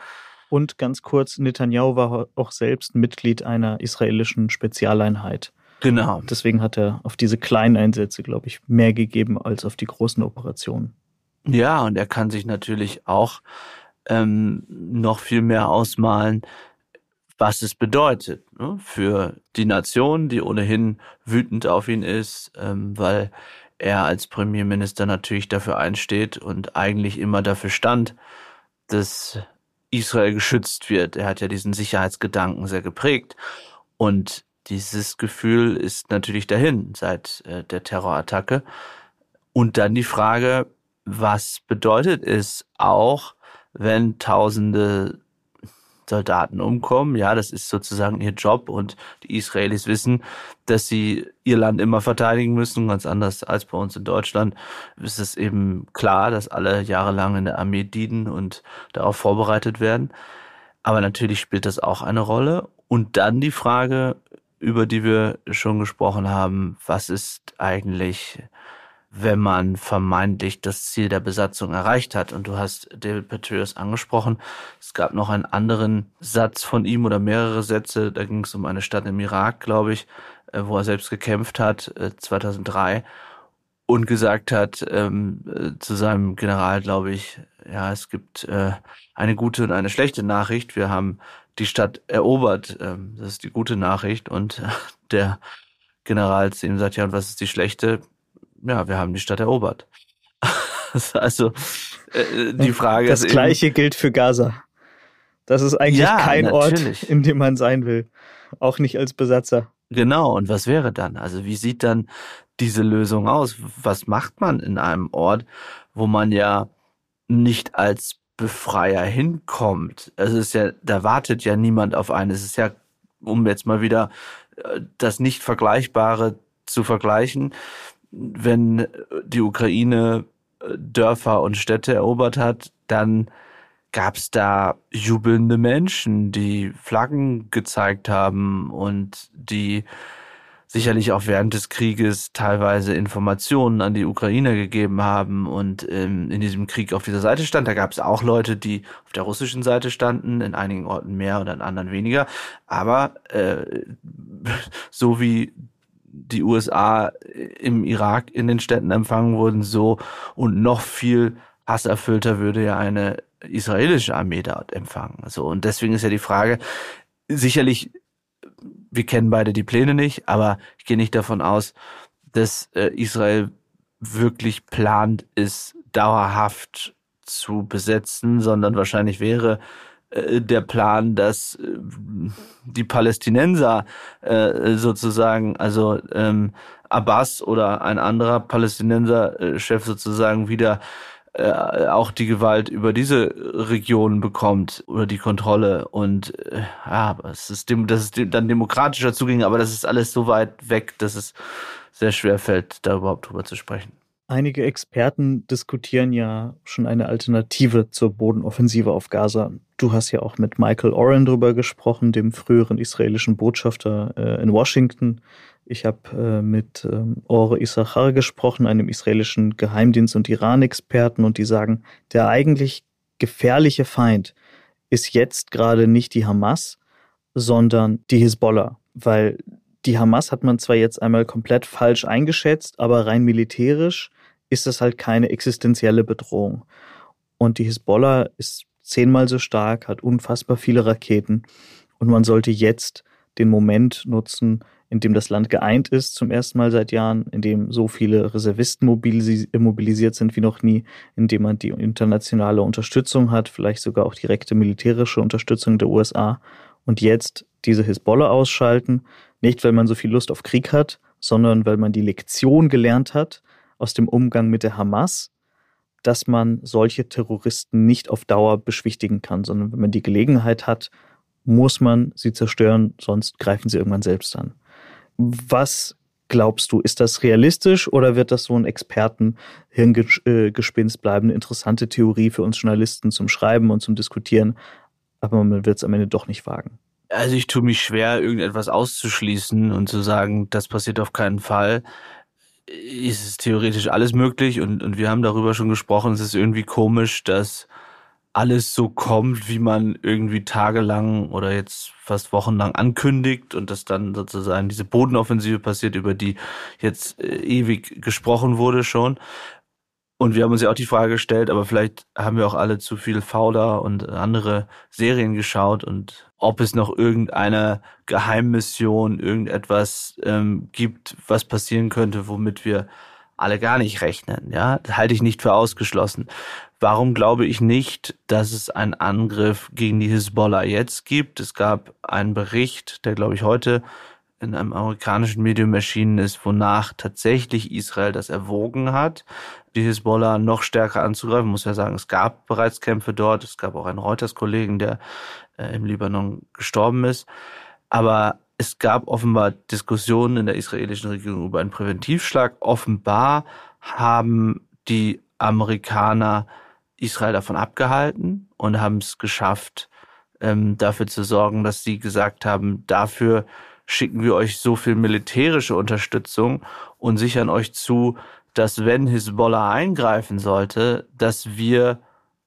Und ganz kurz, Netanyahu war auch selbst Mitglied einer israelischen Spezialeinheit. Genau. Deswegen hat er auf diese kleinen Einsätze, glaube ich, mehr gegeben als auf die großen Operationen. Ja, und er kann sich natürlich auch ähm, noch viel mehr ausmalen, was es bedeutet ne? für die Nation, die ohnehin wütend auf ihn ist, ähm, weil er als Premierminister natürlich dafür einsteht und eigentlich immer dafür stand, dass Israel geschützt wird. Er hat ja diesen Sicherheitsgedanken sehr geprägt. Und dieses Gefühl ist natürlich dahin seit äh, der Terrorattacke. Und dann die Frage, was bedeutet es auch, wenn Tausende Soldaten umkommen. Ja, das ist sozusagen ihr Job und die Israelis wissen, dass sie ihr Land immer verteidigen müssen, ganz anders als bei uns in Deutschland. Ist es eben klar, dass alle jahrelang in der Armee dienen und darauf vorbereitet werden. Aber natürlich spielt das auch eine Rolle. Und dann die Frage, über die wir schon gesprochen haben, was ist eigentlich wenn man vermeintlich das Ziel der Besatzung erreicht hat. Und du hast David Petraeus angesprochen. Es gab noch einen anderen Satz von ihm oder mehrere Sätze. Da ging es um eine Stadt im Irak, glaube ich, äh, wo er selbst gekämpft hat, 2003 äh, und gesagt hat ähm, äh, zu seinem General, glaube ich, ja, es gibt äh, eine gute und eine schlechte Nachricht. Wir haben die Stadt erobert. Ähm, das ist die gute Nachricht. Und der General zu ihm sagt, ja, und was ist die schlechte? Ja, wir haben die Stadt erobert. also äh, die Frage das ist. Das Gleiche eben, gilt für Gaza. Das ist eigentlich ja, kein natürlich. Ort, in dem man sein will. Auch nicht als Besatzer. Genau, und was wäre dann? Also wie sieht dann diese Lösung aus? Was macht man in einem Ort, wo man ja nicht als Befreier hinkommt? Es ist ja, da wartet ja niemand auf einen. Es ist ja, um jetzt mal wieder äh, das nicht Vergleichbare zu vergleichen, wenn die Ukraine äh, Dörfer und Städte erobert hat, dann gab es da jubelnde Menschen, die Flaggen gezeigt haben und die sicherlich auch während des Krieges teilweise Informationen an die Ukrainer gegeben haben und ähm, in diesem Krieg auf dieser Seite stand. Da gab es auch Leute, die auf der russischen Seite standen, in einigen Orten mehr oder in anderen weniger. Aber äh, so wie die USA im Irak in den Städten empfangen wurden, so und noch viel hasserfüllter würde ja eine israelische Armee dort empfangen. So und deswegen ist ja die Frage sicherlich wir kennen beide die Pläne nicht, aber ich gehe nicht davon aus, dass äh, Israel wirklich plant ist, dauerhaft zu besetzen, sondern wahrscheinlich wäre äh, der Plan, dass äh, die Palästinenser äh, sozusagen, also ähm, Abbas oder ein anderer Palästinenser-Chef sozusagen wieder auch die Gewalt über diese Region bekommt oder die Kontrolle und ja, es ist dem, das ist dann demokratischer zuging, aber das ist alles so weit weg, dass es sehr schwer fällt, da überhaupt drüber zu sprechen. Einige Experten diskutieren ja schon eine Alternative zur Bodenoffensive auf Gaza. Du hast ja auch mit Michael Oren drüber gesprochen, dem früheren israelischen Botschafter äh, in Washington. Ich habe äh, mit ähm, Ore Issachar gesprochen, einem israelischen Geheimdienst- und Iran-Experten, und die sagen, der eigentlich gefährliche Feind ist jetzt gerade nicht die Hamas, sondern die Hisbollah, weil die Hamas hat man zwar jetzt einmal komplett falsch eingeschätzt, aber rein militärisch ist das halt keine existenzielle Bedrohung. Und die Hisbollah ist zehnmal so stark, hat unfassbar viele Raketen. Und man sollte jetzt den Moment nutzen, in dem das Land geeint ist, zum ersten Mal seit Jahren, in dem so viele Reservisten mobilisiert sind wie noch nie, in dem man die internationale Unterstützung hat, vielleicht sogar auch direkte militärische Unterstützung der USA. Und jetzt diese Hisbollah ausschalten, nicht weil man so viel Lust auf Krieg hat, sondern weil man die Lektion gelernt hat, aus dem Umgang mit der Hamas, dass man solche Terroristen nicht auf Dauer beschwichtigen kann, sondern wenn man die Gelegenheit hat, muss man sie zerstören, sonst greifen sie irgendwann selbst an. Was glaubst du, ist das realistisch oder wird das so ein Experten-Hirngespinst bleiben? Eine interessante Theorie für uns Journalisten zum Schreiben und zum Diskutieren, aber man wird es am Ende doch nicht wagen. Also ich tue mich schwer, irgendetwas auszuschließen und zu sagen, das passiert auf keinen Fall ist es theoretisch alles möglich und, und wir haben darüber schon gesprochen. Es ist irgendwie komisch, dass alles so kommt, wie man irgendwie tagelang oder jetzt fast wochenlang ankündigt und dass dann sozusagen diese Bodenoffensive passiert, über die jetzt äh, ewig gesprochen wurde schon. Und wir haben uns ja auch die Frage gestellt, aber vielleicht haben wir auch alle zu viel Fauler und andere Serien geschaut und ob es noch irgendeine Geheimmission, irgendetwas ähm, gibt, was passieren könnte, womit wir alle gar nicht rechnen. Ja, das halte ich nicht für ausgeschlossen. Warum glaube ich nicht, dass es einen Angriff gegen die Hisbollah jetzt gibt? Es gab einen Bericht, der glaube ich heute in einem amerikanischen Medium erschienen ist, wonach tatsächlich Israel das erwogen hat, die Hisbollah noch stärker anzugreifen. Muss ja sagen, es gab bereits Kämpfe dort. Es gab auch einen Reuters-Kollegen, der äh, im Libanon gestorben ist. Aber es gab offenbar Diskussionen in der israelischen Regierung über einen Präventivschlag. Offenbar haben die Amerikaner Israel davon abgehalten und haben es geschafft, ähm, dafür zu sorgen, dass sie gesagt haben, dafür schicken wir euch so viel militärische Unterstützung und sichern euch zu, dass wenn Hisbollah eingreifen sollte, dass wir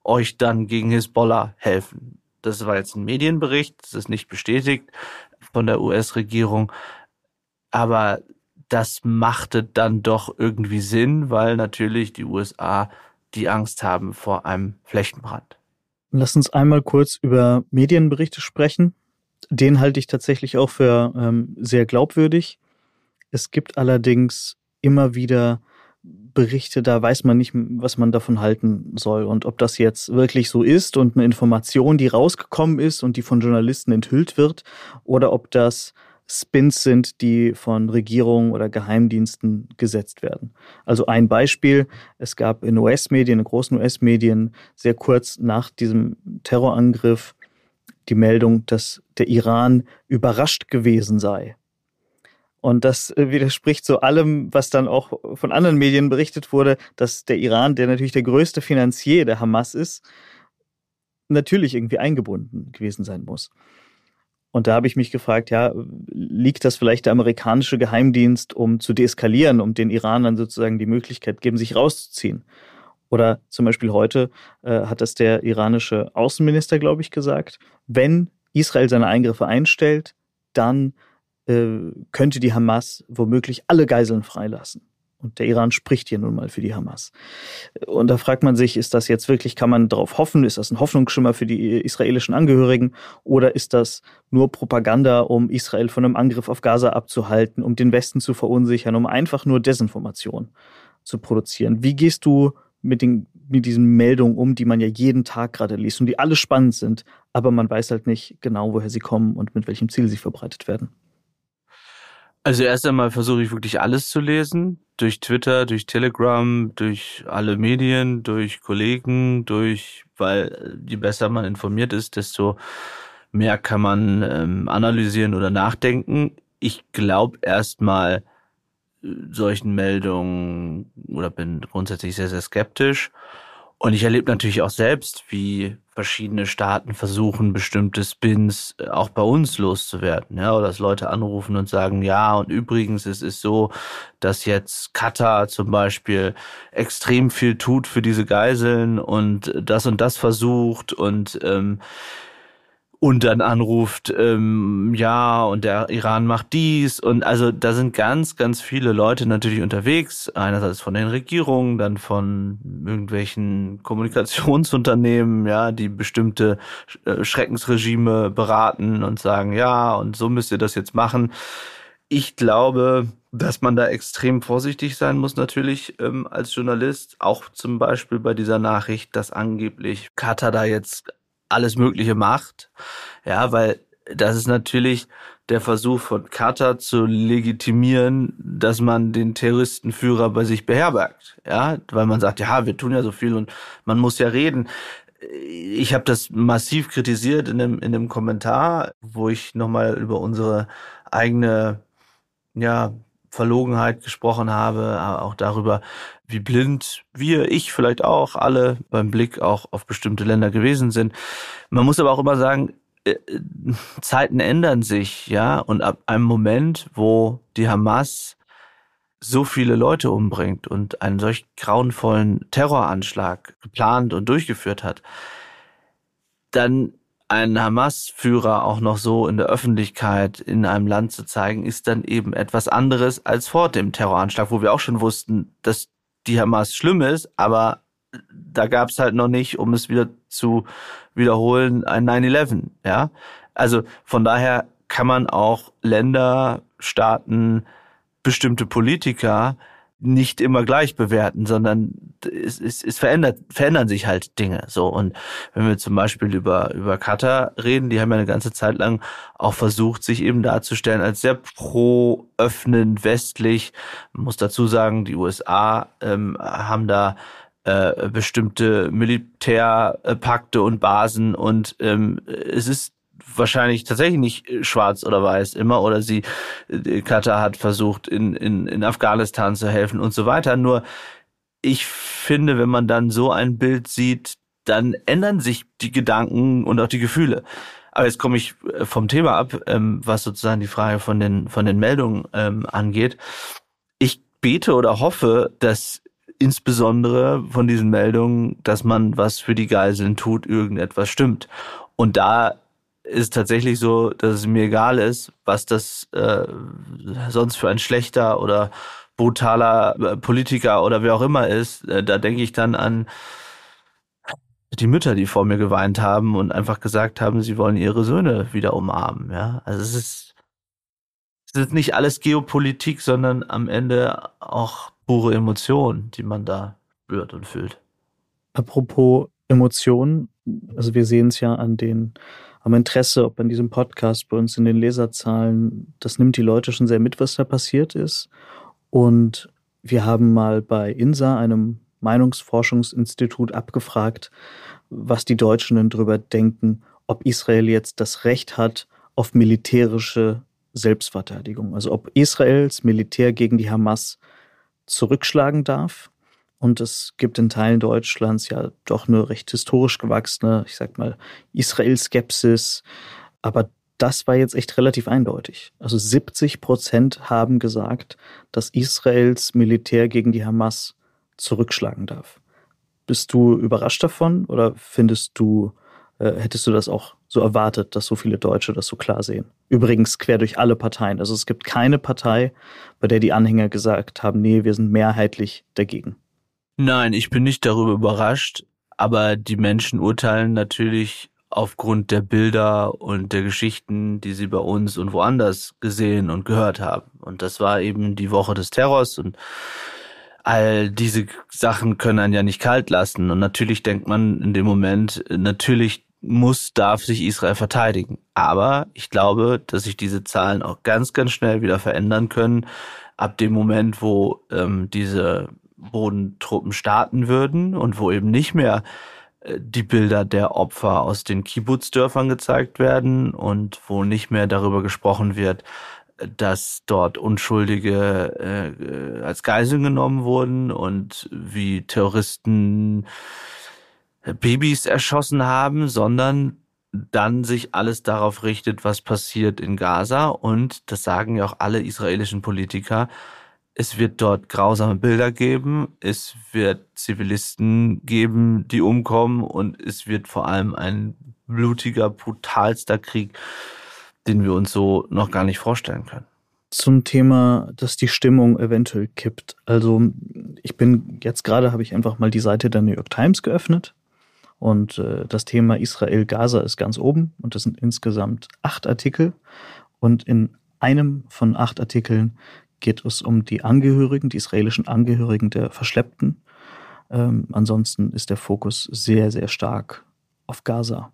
euch dann gegen Hisbollah helfen. Das war jetzt ein Medienbericht, das ist nicht bestätigt von der US-Regierung, aber das machte dann doch irgendwie Sinn, weil natürlich die USA die Angst haben vor einem Flächenbrand. Lass uns einmal kurz über Medienberichte sprechen. Den halte ich tatsächlich auch für ähm, sehr glaubwürdig. Es gibt allerdings immer wieder Berichte, da weiß man nicht, was man davon halten soll und ob das jetzt wirklich so ist und eine Information, die rausgekommen ist und die von Journalisten enthüllt wird, oder ob das Spins sind, die von Regierungen oder Geheimdiensten gesetzt werden. Also ein Beispiel, es gab in US-Medien, in großen US-Medien, sehr kurz nach diesem Terrorangriff die Meldung, dass der Iran überrascht gewesen sei. Und das äh, widerspricht so allem, was dann auch von anderen Medien berichtet wurde, dass der Iran, der natürlich der größte Finanzier der Hamas ist, natürlich irgendwie eingebunden gewesen sein muss. Und da habe ich mich gefragt, ja, liegt das vielleicht der amerikanische Geheimdienst, um zu deeskalieren, um den Iranern sozusagen die Möglichkeit geben, sich rauszuziehen? Oder zum Beispiel heute äh, hat das der iranische Außenminister, glaube ich, gesagt, wenn Israel seine Eingriffe einstellt, dann äh, könnte die Hamas womöglich alle Geiseln freilassen. Und der Iran spricht hier nun mal für die Hamas. Und da fragt man sich, ist das jetzt wirklich, kann man darauf hoffen? Ist das ein Hoffnungsschimmer für die israelischen Angehörigen? Oder ist das nur Propaganda, um Israel von einem Angriff auf Gaza abzuhalten, um den Westen zu verunsichern, um einfach nur Desinformation zu produzieren? Wie gehst du mit, den, mit diesen Meldungen um, die man ja jeden Tag gerade liest und die alle spannend sind, aber man weiß halt nicht genau, woher sie kommen und mit welchem Ziel sie verbreitet werden? Also erst einmal versuche ich wirklich alles zu lesen. Durch Twitter, durch Telegram, durch alle Medien, durch Kollegen, durch, weil je besser man informiert ist, desto mehr kann man ähm, analysieren oder nachdenken. Ich glaube erstmal äh, solchen Meldungen oder bin grundsätzlich sehr, sehr skeptisch. Und ich erlebe natürlich auch selbst, wie verschiedene Staaten versuchen, bestimmte Spins äh, auch bei uns loszuwerden. Ja, oder dass Leute anrufen und sagen, ja, und übrigens, es ist so, dass jetzt Katar zum Beispiel extrem viel tut für diese Geiseln und das und das versucht und ähm, und dann anruft, ähm, ja, und der Iran macht dies. Und also da sind ganz, ganz viele Leute natürlich unterwegs. Einerseits von den Regierungen, dann von irgendwelchen Kommunikationsunternehmen, ja, die bestimmte äh, Schreckensregime beraten und sagen, ja, und so müsst ihr das jetzt machen. Ich glaube, dass man da extrem vorsichtig sein muss, natürlich ähm, als Journalist. Auch zum Beispiel bei dieser Nachricht, dass angeblich Katar da jetzt alles Mögliche macht. Ja, weil das ist natürlich der Versuch von Katar zu legitimieren, dass man den Terroristenführer bei sich beherbergt. Ja, weil man sagt, ja, wir tun ja so viel und man muss ja reden. Ich habe das massiv kritisiert in dem, in dem Kommentar, wo ich nochmal über unsere eigene ja, Verlogenheit gesprochen habe, aber auch darüber, wie blind wir, ich vielleicht auch, alle beim Blick auch auf bestimmte Länder gewesen sind. Man muss aber auch immer sagen, äh, Zeiten ändern sich, ja, und ab einem Moment, wo die Hamas so viele Leute umbringt und einen solch grauenvollen Terroranschlag geplant und durchgeführt hat, dann einen Hamas-Führer auch noch so in der Öffentlichkeit in einem Land zu zeigen, ist dann eben etwas anderes als vor dem Terroranschlag, wo wir auch schon wussten, dass die Hamas schlimm ist, aber da gab es halt noch nicht, um es wieder zu wiederholen, ein 9-11. Ja, also von daher kann man auch Länder, Staaten, bestimmte Politiker nicht immer gleich bewerten, sondern es, es, es verändert, verändern sich halt Dinge. So und wenn wir zum Beispiel über über Katar reden, die haben ja eine ganze Zeit lang auch versucht, sich eben darzustellen als sehr pro öffnen westlich. Man muss dazu sagen, die USA ähm, haben da äh, bestimmte Militärpakte und Basen und ähm, es ist wahrscheinlich tatsächlich nicht äh, schwarz oder weiß immer oder sie äh, Katar hat versucht in, in, in Afghanistan zu helfen und so weiter. Nur ich finde, wenn man dann so ein Bild sieht, dann ändern sich die Gedanken und auch die Gefühle. Aber jetzt komme ich äh, vom Thema ab, ähm, was sozusagen die Frage von den von den Meldungen ähm, angeht. Ich bete oder hoffe, dass insbesondere von diesen Meldungen, dass man was für die Geiseln tut, irgendetwas stimmt. Und da ist tatsächlich so, dass es mir egal ist, was das äh, sonst für ein schlechter oder brutaler äh, Politiker oder wer auch immer ist. Äh, da denke ich dann an die Mütter, die vor mir geweint haben und einfach gesagt haben, sie wollen ihre Söhne wieder umarmen. Ja, also es ist, es ist nicht alles Geopolitik, sondern am Ende auch pure Emotionen, die man da spürt und fühlt. Apropos Emotionen, also wir sehen es ja an den am Interesse, ob an diesem Podcast bei uns in den Leserzahlen, das nimmt die Leute schon sehr mit, was da passiert ist. Und wir haben mal bei INSA, einem Meinungsforschungsinstitut, abgefragt, was die Deutschen denn drüber denken, ob Israel jetzt das Recht hat auf militärische Selbstverteidigung. Also ob Israels Militär gegen die Hamas zurückschlagen darf und es gibt in Teilen Deutschlands ja doch eine recht historisch gewachsene, ich sag mal, Israel-Skepsis. Aber das war jetzt echt relativ eindeutig. Also 70 Prozent haben gesagt, dass Israels Militär gegen die Hamas zurückschlagen darf. Bist du überrascht davon oder findest du, äh, hättest du das auch so erwartet, dass so viele Deutsche das so klar sehen? Übrigens quer durch alle Parteien. Also es gibt keine Partei, bei der die Anhänger gesagt haben, nee, wir sind mehrheitlich dagegen. Nein, ich bin nicht darüber überrascht, aber die Menschen urteilen natürlich aufgrund der Bilder und der Geschichten, die sie bei uns und woanders gesehen und gehört haben. Und das war eben die Woche des Terrors und all diese Sachen können einen ja nicht kalt lassen. Und natürlich denkt man in dem Moment, natürlich muss, darf sich Israel verteidigen. Aber ich glaube, dass sich diese Zahlen auch ganz, ganz schnell wieder verändern können, ab dem Moment, wo ähm, diese Bodentruppen starten würden und wo eben nicht mehr äh, die Bilder der Opfer aus den Kibbutzdörfern gezeigt werden und wo nicht mehr darüber gesprochen wird, dass dort Unschuldige äh, als Geiseln genommen wurden und wie Terroristen äh, Babys erschossen haben, sondern dann sich alles darauf richtet, was passiert in Gaza. Und das sagen ja auch alle israelischen Politiker, es wird dort grausame Bilder geben, es wird Zivilisten geben, die umkommen und es wird vor allem ein blutiger, brutalster Krieg, den wir uns so noch gar nicht vorstellen können. Zum Thema, dass die Stimmung eventuell kippt. Also ich bin jetzt gerade, habe ich einfach mal die Seite der New York Times geöffnet und äh, das Thema Israel-Gaza ist ganz oben und das sind insgesamt acht Artikel und in einem von acht Artikeln geht es um die Angehörigen, die israelischen Angehörigen der Verschleppten. Ähm, ansonsten ist der Fokus sehr, sehr stark auf Gaza.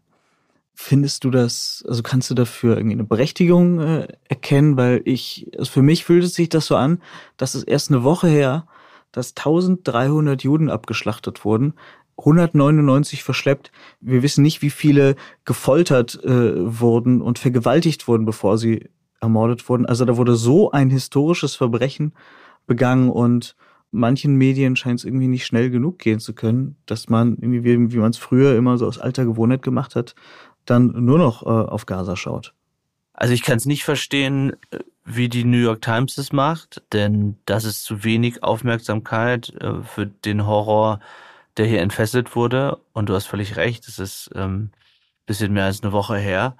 Findest du das, also kannst du dafür irgendwie eine Berechtigung äh, erkennen? Weil ich, also für mich fühlt es sich das so an, dass es erst eine Woche her, dass 1300 Juden abgeschlachtet wurden, 199 verschleppt. Wir wissen nicht, wie viele gefoltert äh, wurden und vergewaltigt wurden, bevor sie ermordet wurden. Also da wurde so ein historisches Verbrechen begangen und manchen Medien scheint es irgendwie nicht schnell genug gehen zu können, dass man irgendwie, wie, man es früher immer so aus alter Gewohnheit gemacht hat, dann nur noch äh, auf Gaza schaut. Also ich kann es nicht verstehen, äh, wie die New York Times es macht, denn das ist zu wenig Aufmerksamkeit äh, für den Horror, der hier entfesselt wurde. Und du hast völlig recht, es ist ähm, bisschen mehr als eine Woche her.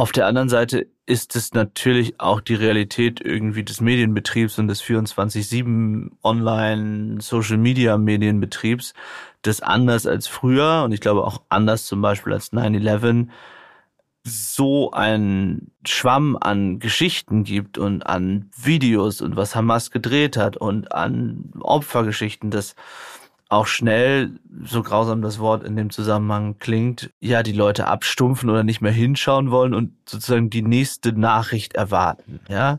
Auf der anderen Seite ist es natürlich auch die Realität irgendwie des Medienbetriebs und des 24-7 Online Social Media Medienbetriebs, das anders als früher und ich glaube auch anders zum Beispiel als 9-11 so ein Schwamm an Geschichten gibt und an Videos und was Hamas gedreht hat und an Opfergeschichten, dass auch schnell, so grausam das Wort in dem Zusammenhang klingt, ja, die Leute abstumpfen oder nicht mehr hinschauen wollen und sozusagen die nächste Nachricht erwarten, ja.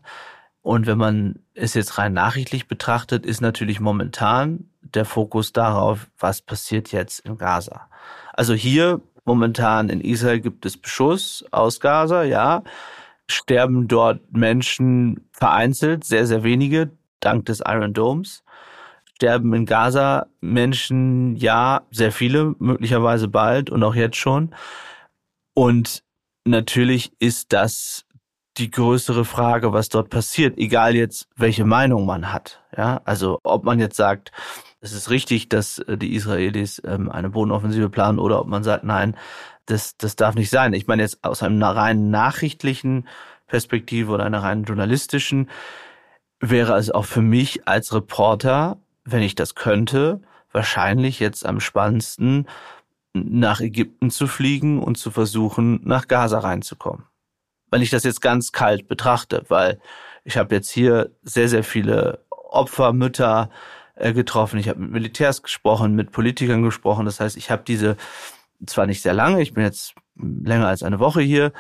Und wenn man es jetzt rein nachrichtlich betrachtet, ist natürlich momentan der Fokus darauf, was passiert jetzt in Gaza. Also hier momentan in Israel gibt es Beschuss aus Gaza, ja. Sterben dort Menschen vereinzelt, sehr, sehr wenige, dank des Iron Domes. Sterben in Gaza Menschen, ja, sehr viele, möglicherweise bald und auch jetzt schon. Und natürlich ist das die größere Frage, was dort passiert, egal jetzt, welche Meinung man hat. Ja, also ob man jetzt sagt, es ist richtig, dass äh, die Israelis ähm, eine Bodenoffensive planen oder ob man sagt, nein, das, das darf nicht sein. Ich meine jetzt aus einer rein nachrichtlichen Perspektive oder einer rein journalistischen wäre es auch für mich als Reporter, wenn ich das könnte, wahrscheinlich jetzt am spannendsten nach Ägypten zu fliegen und zu versuchen, nach Gaza reinzukommen wenn ich das jetzt ganz kalt betrachte, weil ich habe jetzt hier sehr, sehr viele Opfer, Mütter äh, getroffen. Ich habe mit Militärs gesprochen, mit Politikern gesprochen. Das heißt, ich habe diese zwar nicht sehr lange, ich bin jetzt länger als eine Woche hier,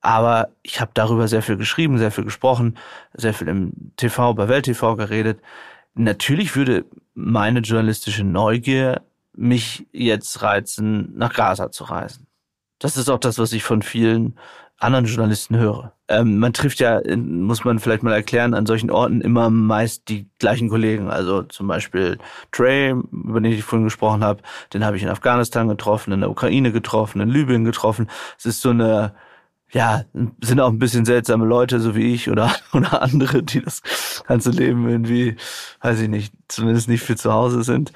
aber ich habe darüber sehr viel geschrieben, sehr viel gesprochen, sehr viel im TV, bei Welt TV geredet. Natürlich würde meine journalistische Neugier mich jetzt reizen, nach Gaza zu reisen. Das ist auch das, was ich von vielen anderen Journalisten höre. Ähm, man trifft ja, muss man vielleicht mal erklären, an solchen Orten immer meist die gleichen Kollegen. Also zum Beispiel Trey, über den ich vorhin gesprochen habe, den habe ich in Afghanistan getroffen, in der Ukraine getroffen, in Libyen getroffen. Es ist so eine, ja, sind auch ein bisschen seltsame Leute, so wie ich oder, oder andere, die das ganze Leben irgendwie, weiß ich nicht, zumindest nicht viel zu Hause sind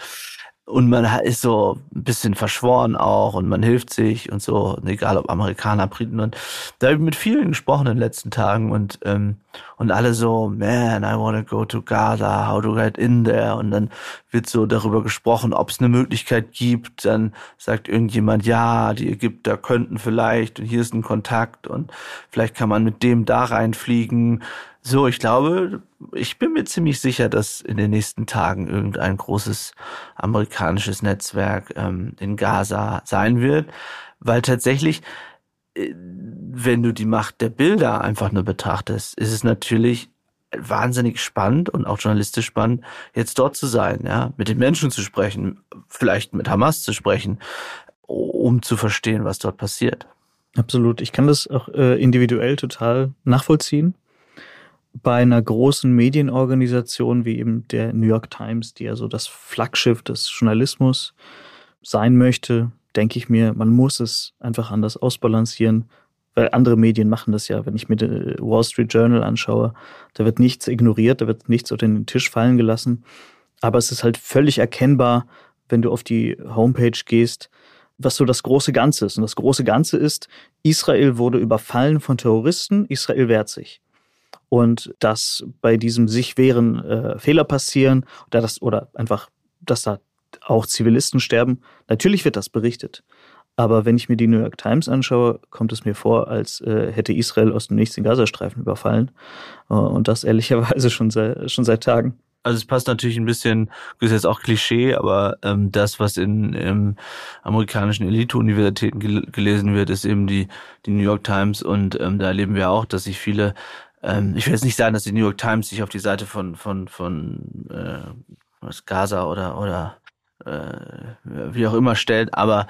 und man ist so ein bisschen verschworen auch und man hilft sich und so, egal ob Amerikaner, Briten. Und da habe ich mit vielen gesprochen in den letzten Tagen und ähm, und alle so, man, I wanna go to Gaza, how to get in there? Und dann wird so darüber gesprochen, ob es eine Möglichkeit gibt, dann sagt irgendjemand, ja, die Ägypter könnten vielleicht und hier ist ein Kontakt und vielleicht kann man mit dem da reinfliegen so, ich glaube, ich bin mir ziemlich sicher, dass in den nächsten Tagen irgendein großes amerikanisches Netzwerk ähm, in Gaza sein wird, weil tatsächlich, äh, wenn du die Macht der Bilder einfach nur betrachtest, ist es natürlich wahnsinnig spannend und auch journalistisch spannend, jetzt dort zu sein, ja, mit den Menschen zu sprechen, vielleicht mit Hamas zu sprechen, um zu verstehen, was dort passiert. Absolut. Ich kann das auch äh, individuell total nachvollziehen bei einer großen Medienorganisation wie eben der New York Times, die ja so das Flaggschiff des Journalismus sein möchte, denke ich mir, man muss es einfach anders ausbalancieren, weil andere Medien machen das ja. Wenn ich mir den Wall Street Journal anschaue, da wird nichts ignoriert, da wird nichts auf den Tisch fallen gelassen. Aber es ist halt völlig erkennbar, wenn du auf die Homepage gehst, was so das große Ganze ist. Und das große Ganze ist, Israel wurde überfallen von Terroristen, Israel wehrt sich und dass bei diesem sich wehren äh, Fehler passieren oder, das, oder einfach, dass da auch Zivilisten sterben. Natürlich wird das berichtet. Aber wenn ich mir die New York Times anschaue, kommt es mir vor, als äh, hätte Israel aus dem nächsten Gazastreifen überfallen. Äh, und das ehrlicherweise schon, sei, schon seit Tagen. Also es passt natürlich ein bisschen, das ist jetzt auch Klischee, aber ähm, das, was in ähm, amerikanischen Elite-Universitäten gel gelesen wird, ist eben die, die New York Times und ähm, da erleben wir auch, dass sich viele ähm, ich will jetzt nicht sagen, dass die New York Times sich auf die Seite von von von äh, was Gaza oder oder äh, wie auch immer stellt, aber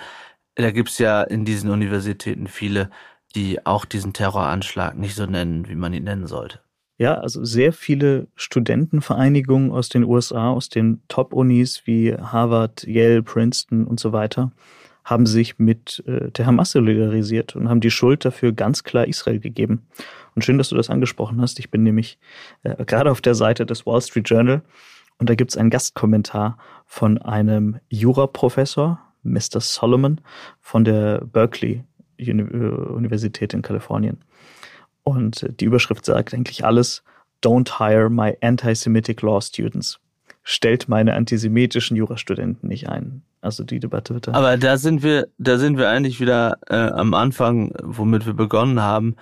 da gibt's ja in diesen Universitäten viele, die auch diesen Terroranschlag nicht so nennen, wie man ihn nennen sollte. Ja, also sehr viele Studentenvereinigungen aus den USA, aus den Top-Unis wie Harvard, Yale, Princeton und so weiter, haben sich mit äh, der Hamas solidarisiert und haben die Schuld dafür ganz klar Israel gegeben. Und schön, dass du das angesprochen hast. Ich bin nämlich äh, gerade auf der Seite des Wall Street Journal und da gibt es einen Gastkommentar von einem Juraprofessor, Mr. Solomon, von der Berkeley Uni äh, Universität in Kalifornien. Und die Überschrift sagt eigentlich alles, Don't hire my anti-Semitic law students. Stellt meine antisemitischen Jurastudenten nicht ein. Also die Debatte wird. Aber da sind wir, da sind wir eigentlich wieder äh, am Anfang, womit wir begonnen haben.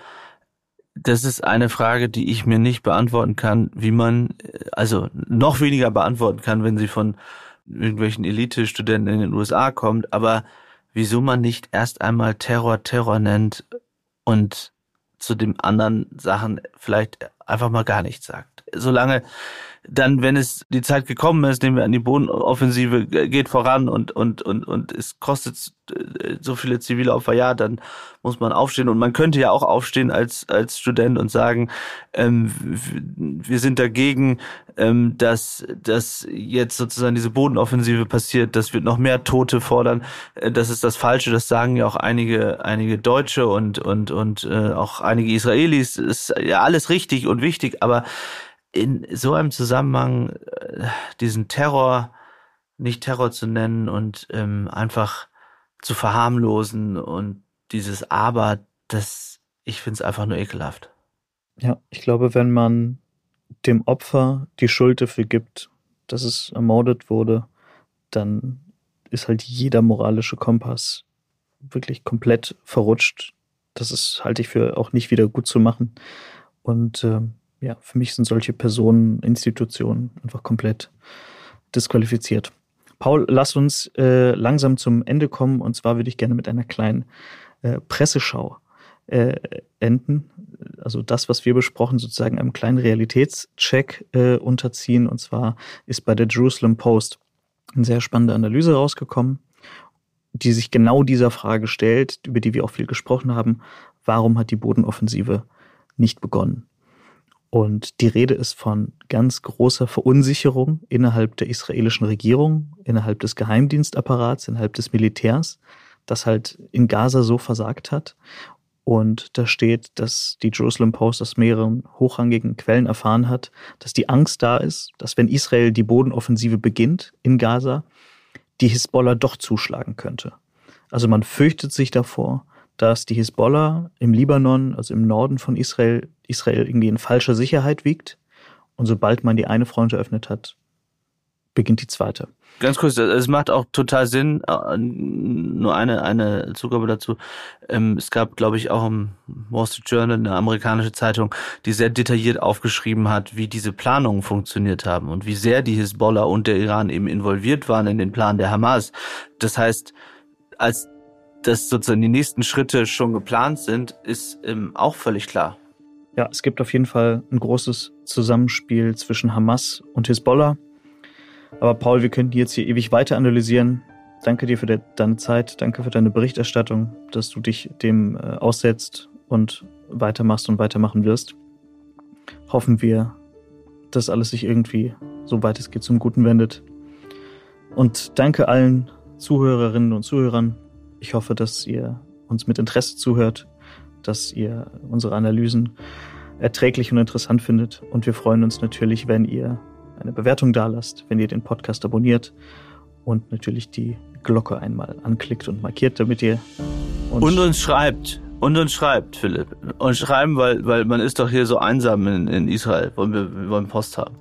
Das ist eine Frage, die ich mir nicht beantworten kann, wie man, also noch weniger beantworten kann, wenn sie von irgendwelchen Elite-Studenten in den USA kommt, aber wieso man nicht erst einmal Terror Terror nennt und zu den anderen Sachen vielleicht einfach mal gar nichts sagt. Solange dann, wenn es die Zeit gekommen ist, nehmen wir an die Bodenoffensive, geht voran und, und, und, und es kostet äh, so viele zivile Opfer, ja, dann muss man aufstehen. Und man könnte ja auch aufstehen als, als Student und sagen, ähm, wir sind dagegen, ähm, dass, dass jetzt sozusagen diese Bodenoffensive passiert, das wird noch mehr Tote fordern. Äh, das ist das Falsche, das sagen ja auch einige, einige Deutsche und, und, und äh, auch einige Israelis. Ist ja alles richtig und wichtig, aber in so einem Zusammenhang äh, diesen Terror nicht Terror zu nennen und ähm, einfach zu verharmlosen und dieses Aber, das, ich finde es einfach nur ekelhaft. Ja, ich glaube, wenn man dem Opfer die Schuld dafür gibt, dass es ermordet wurde, dann ist halt jeder moralische Kompass wirklich komplett verrutscht. Das ist, halte ich für auch nicht wieder gut zu machen. Und äh, ja, für mich sind solche Personen, Institutionen einfach komplett disqualifiziert. Paul, lass uns äh, langsam zum Ende kommen und zwar würde ich gerne mit einer kleinen äh, Presseschau äh, enden. Also das, was wir besprochen, sozusagen einem kleinen Realitätscheck äh, unterziehen. Und zwar ist bei der Jerusalem Post eine sehr spannende Analyse rausgekommen, die sich genau dieser Frage stellt, über die wir auch viel gesprochen haben. Warum hat die Bodenoffensive nicht begonnen? Und die Rede ist von ganz großer Verunsicherung innerhalb der israelischen Regierung, innerhalb des Geheimdienstapparats, innerhalb des Militärs, das halt in Gaza so versagt hat. Und da steht, dass die Jerusalem Post aus mehreren hochrangigen Quellen erfahren hat, dass die Angst da ist, dass wenn Israel die Bodenoffensive beginnt in Gaza, die Hisbollah doch zuschlagen könnte. Also man fürchtet sich davor, dass die Hisbollah im Libanon, also im Norden von Israel, Israel irgendwie in falscher Sicherheit wiegt. Und sobald man die eine Front eröffnet hat, beginnt die zweite. Ganz kurz, es macht auch total Sinn. Äh, nur eine, eine Zugabe dazu. Ähm, es gab, glaube ich, auch im Wall Street Journal, eine amerikanische Zeitung, die sehr detailliert aufgeschrieben hat, wie diese Planungen funktioniert haben und wie sehr die Hisbollah und der Iran eben involviert waren in den Plan der Hamas. Das heißt, als dass sozusagen die nächsten Schritte schon geplant sind, ist ähm, auch völlig klar. Ja, es gibt auf jeden Fall ein großes Zusammenspiel zwischen Hamas und Hisbollah. Aber Paul, wir könnten jetzt hier ewig weiter analysieren. Danke dir für de deine Zeit, danke für deine Berichterstattung, dass du dich dem äh, aussetzt und weitermachst und weitermachen wirst. Hoffen wir, dass alles sich irgendwie, soweit es geht, zum Guten wendet. Und danke allen Zuhörerinnen und Zuhörern ich hoffe, dass ihr uns mit Interesse zuhört, dass ihr unsere Analysen erträglich und interessant findet. Und wir freuen uns natürlich, wenn ihr eine Bewertung dalasst, wenn ihr den Podcast abonniert und natürlich die Glocke einmal anklickt und markiert, damit ihr uns und uns schreibt. Und uns schreibt, Philipp. Und schreiben, weil, weil man ist doch hier so einsam in, in Israel. Wollen wir, wir wollen Post haben.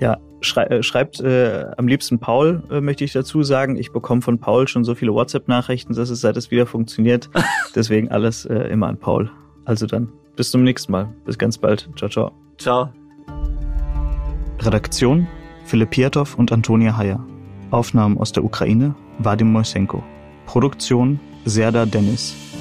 Ja, schrei äh, schreibt äh, am liebsten Paul, äh, möchte ich dazu sagen. Ich bekomme von Paul schon so viele WhatsApp-Nachrichten, dass es seit es wieder funktioniert. Deswegen alles äh, immer an Paul. Also dann, bis zum nächsten Mal. Bis ganz bald. Ciao, ciao. Ciao. Redaktion Philipp Piatow und Antonia Heyer. Aufnahmen aus der Ukraine Vadim Moisenko. Produktion Serda Dennis.